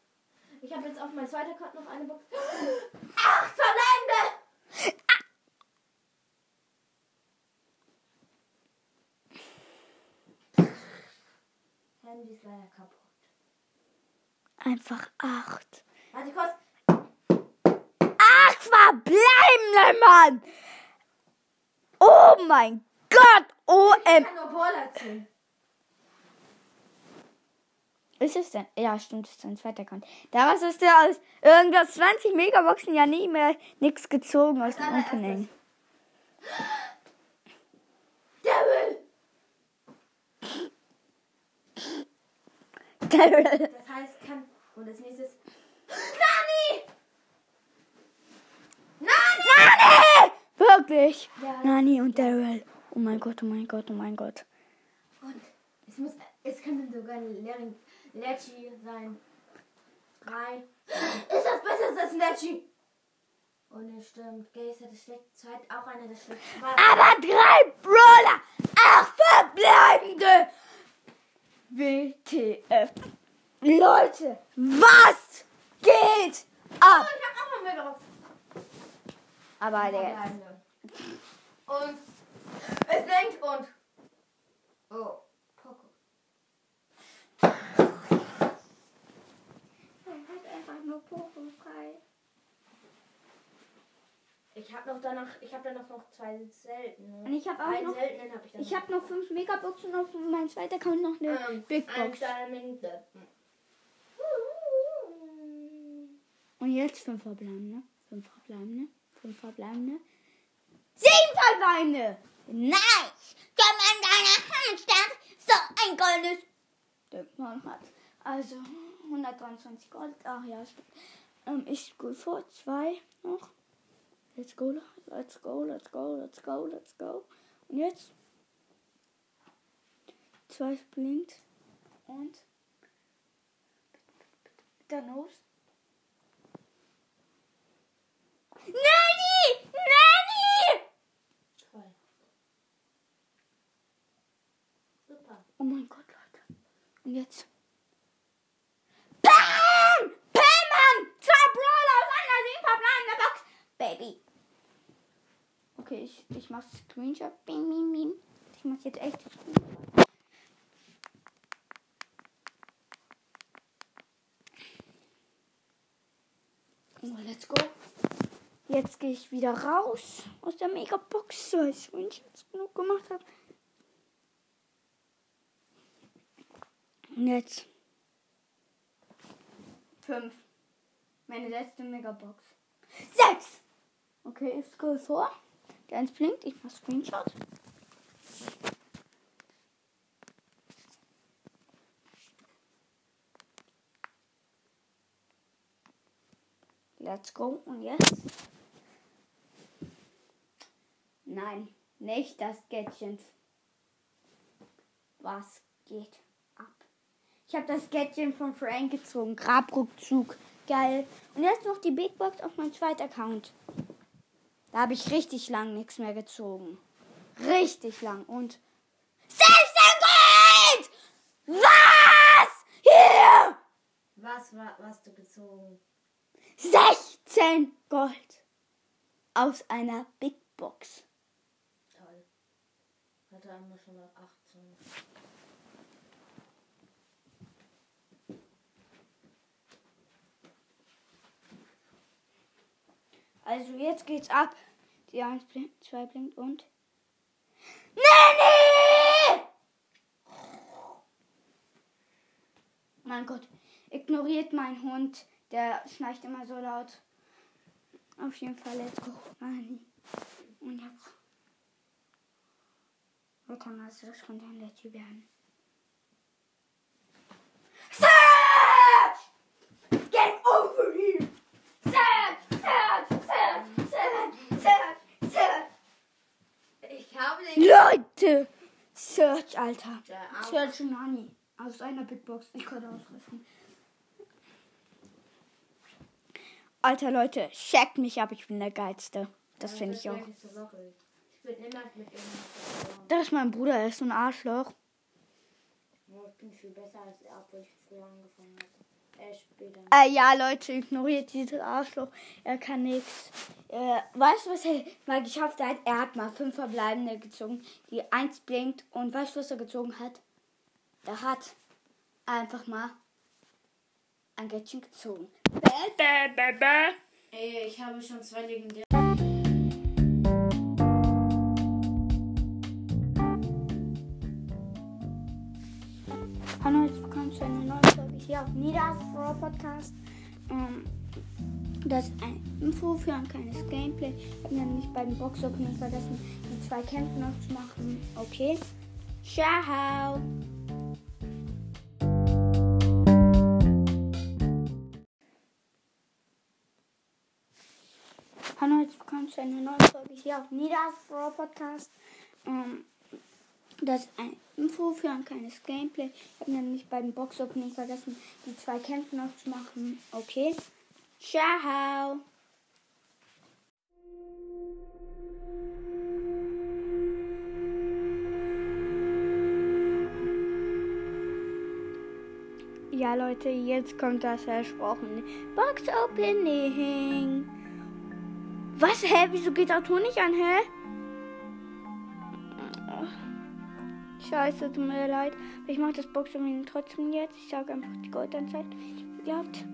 Ich habe jetzt auf mein zweiter Card noch eine Box. Acht verbleibende! Handy ist leider kaputt. Einfach acht. Warte kurz. Acht verbleibende, Mann! Oh mein Gott! OM. Ist es denn? Ja, stimmt, ist ein zweiter Account. Daraus ist ja aus irgendwas 20 Megaboxen ja nie mehr nichts gezogen aus dem. Opening. Devil! Daryl. Das heißt, kann. Und als nächstes. Nani! Nani! Nani! Wirklich? Ja. Nani und Daryl. Oh mein Gott, oh mein Gott, oh mein Gott. Und es muss. Es könnte sogar ein Lerin- Lecci sein. Drei. Ist das besser als Lecci? Und es stimmt. Gaze hat das schlechte Zeit. Auch einer der schlechtesten. Aber drei Brawler! Acht verbleibende! WTF. Leute, was geht ab? Oh, ich hab auch mal Megabox. Aber der. Und es denkt und. Oh, Poco. einfach nur Poco frei. Ich habe noch danach, ich habe danach noch zwei seltene. Und ich habe auch noch. seltenen habe ich. Ich habe noch fünf Megaboxen auf meinem zweiten Account noch eine ähm, Big Box. Und jetzt fünf verbleibende. Fünf verbleibende. Fünf verbleibende. Sieben verbleibende! Nice! Komm an deiner Handstand! So ein. Der man hat. Also 123 Gold. Ach ja, stimmt. Ähm, ich gut vor. Zwei noch. Let's go, let's go, let's go, let's go, let's go. Und jetzt. Zwei blinkt. Und. Dann los. Nanny! Nanny! Toll. Super. Oh mein Gott, Leute. Und jetzt. Pam! Pam, Mann! Zwei Brawler aus einer sieben Box. Baby. Okay, ich, ich mach Screenshot. Bing, bing, bing. Ich mach jetzt echt Screenshot. Oh, let's go. Jetzt gehe ich wieder raus aus der Megabox, weil ich Screenshots genug gemacht habe. Jetzt. Fünf. Meine letzte Megabox. Sechs! Okay, ich scroll vor. Der eins blinkt, ich mach Screenshot. Let's go. Und jetzt? Nein, nicht das Gadget. Was geht? Ich habe das Gadget von Frank gezogen. Grabrückzug. Geil. Und jetzt noch die Big Box auf meinem zweiten Account. Da habe ich richtig lang nichts mehr gezogen. Richtig lang. Und 16 Gold! Was? Hier! Was war, was du gezogen? 16 Gold. Aus einer Big Box. Toll. Hatte einmal schon mal 18. Also jetzt geht's ab. Die 1 blinkt, 2 blinkt und. Nanny! Mein Gott, ignoriert meinen Hund. Der schnarcht immer so laut. Auf jeden Fall, let's go. Nanny. Und jetzt. Wir können also das könnte ein Letty werden. Search! Get over here! Search! Search! Search! Search! Search! Search! Ich habe den. Leute! Search, Alter. Search Nani. Aus einer Big Box. Ich konnte ausrüsten. Alter, Leute, checkt mich ab. Ich bin der Geilste. Das finde ich auch. Ich bin immer mit ihm. Das ist mein Bruder. Er ist so ein Arschloch. Ich bin viel besser als er, obwohl ich früher angefangen Äh, ja, Leute, ignoriert dieses Arschloch. Er kann nichts. Äh, weißt du, was er mal geschafft hat? Er hat mal fünf verbleibende gezogen, die eins blinkt. Und weißt du, was er gezogen hat? Er hat einfach mal ein Gadget gezogen. Bäh, bäh, bäh, bäh. Ey, ich habe schon zwei legendäre. Hallo, herzlich willkommen zu einer neuen hier auf Nidas Raw Podcast. Ähm, das ist ein Info für ein kleines Gameplay. Ich habe nämlich bei den Box-Opening vergessen, die zwei Kämpfe noch zu machen. Okay. Ciao. Hallo, jetzt willkommen zu einer neuen Folge hier auf Nidas Raw Podcast. Ähm, das ist eine Info für ein kleines Gameplay. Ich habe nämlich bei dem Box Opening vergessen, die zwei Kämpfe noch zu machen. Okay. Ciao. Ja, Leute, jetzt kommt das versprochene Box Opening. Was? Hä? Wieso geht der Ton nicht an, hä? Scheiße, tut mir leid. Ich mache das Box Opening trotzdem jetzt. Ich sage einfach die Goldanzeit. Gehabt.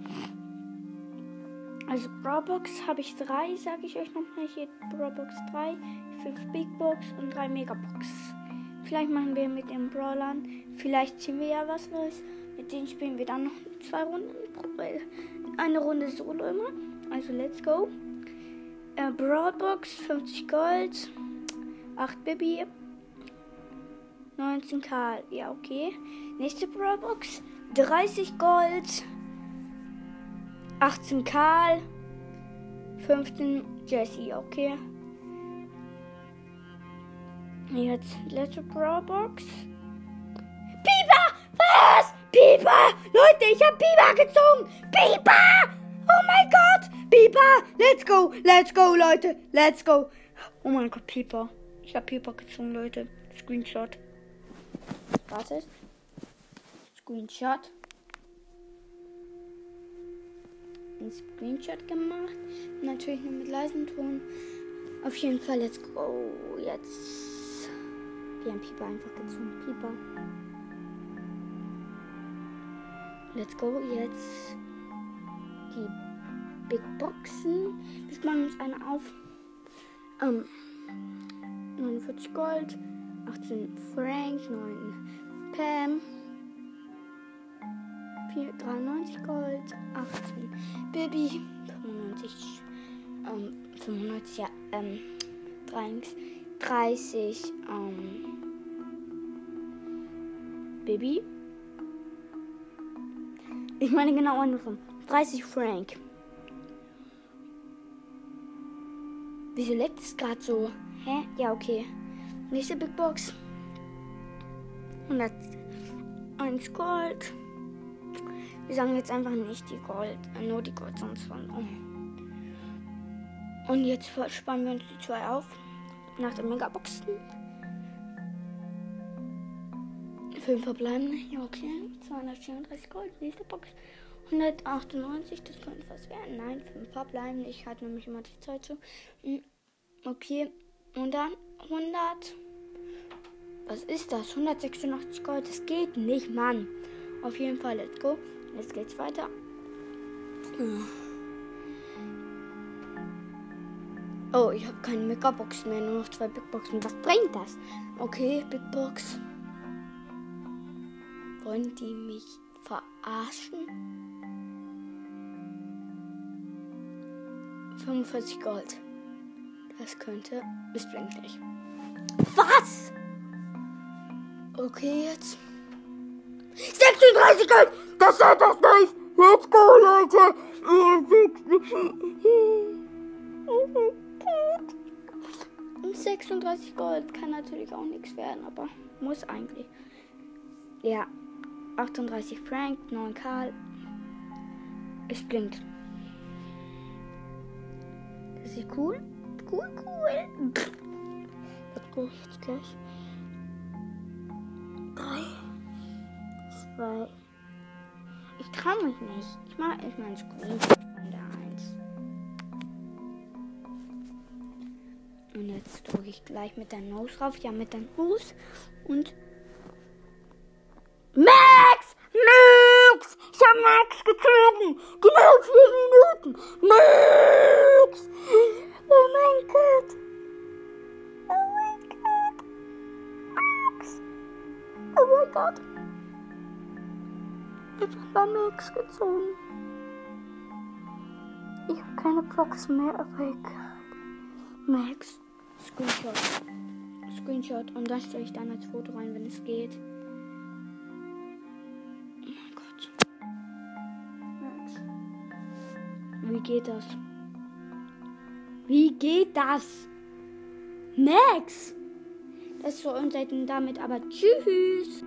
Also Brawlbox habe ich drei, sage ich euch nochmal. Hier Brawlbox 3, 5 Big Box und 3 Megabox. Vielleicht machen wir mit den Brawlern. Vielleicht ziehen wir ja was Neues. Mit denen spielen wir dann noch zwei Runden. Eine Runde Solo immer. Also let's go. Äh, Brawlbox 50 Gold. 8 Baby. 19 Karl. Ja, okay. Nächste Brawlbox 30 Gold. 18 Karl. 15 Jesse. Okay. Jetzt letzte Brawlbox. Biber! Was? Biber! Leute, ich hab Biber gezogen! Biber! Oh mein Gott! Biber! Let's go! Let's go, Leute! Let's go! Oh mein Gott, Piper. Ich hab Piper gezogen, Leute. Screenshot. Wartet. Screenshot. Ein Screenshot gemacht. Natürlich nur mit leisem Ton. Auf jeden Fall, let's go. Jetzt. Wir haben Pieper einfach gezogen. Pieper. Let's go. Jetzt die Big Boxen. Wir sparen uns eine auf. Ähm, 49 Gold, 18 Frank, 9 Pam, 4, 93 Gold, 18 Baby, 95, ähm, 95, ja, ähm, 30, ähm, Baby. Ich meine genau andersrum. 30 Frank. Wieso leckt es gerade so? Hä? Ja, okay. Nächste Big Box. 101 Gold. Wir sagen jetzt einfach nicht die Gold, äh, nur die Gold, sonst von. Oh. Und jetzt sparen wir uns die zwei auf. Nach der Megaboxen. Fünf verbleiben. Ja, okay. 234 Gold. Nächste Box. 198. Das könnte was werden. Nein, fünf verbleiben. Ich halte nämlich immer die Zeit so. Hm, Okay. Und dann 100. Was ist das? 186 Gold. Das geht nicht, Mann. Auf jeden Fall, let's go. Jetzt geht's weiter. Oh, ich habe keine Megaboxen mehr, nur noch zwei Big Boxen. Was bringt das? Okay, Big Box. Wollen die mich verarschen? 45 Gold. Das könnte. Es blinkt nicht. Was? Okay, jetzt. 36 Gold! Das ist das nicht! Let's go, Leute! Gott. Und 36 Gold kann natürlich auch nichts werden, aber muss eigentlich. Ja. 38 Frank, 9 Karl. Es blinkt. Das ist cool. Cool, cool. Let's go, jetzt gleich. 3, 2. Ich trau mich nicht. Ich mache erstmal ein Screenshot von der 1. Und jetzt drücke ich gleich mit der Nose rauf. Ja, mit der Nose. Und. Max! Max! Ich hab Max gezogen! Genau vier Minuten! Max! Oh mein Gott! Oh mein Gott! Max! Oh mein Gott! Ich hab Max gezogen. Ich habe keine Box mehr, aber egal. Max. Screenshot. Screenshot. Und das stelle ich dann als Foto rein, wenn es geht. Oh mein Gott. Max. Wie geht das? Wie geht das? Max! Das für uns damit aber tschüss.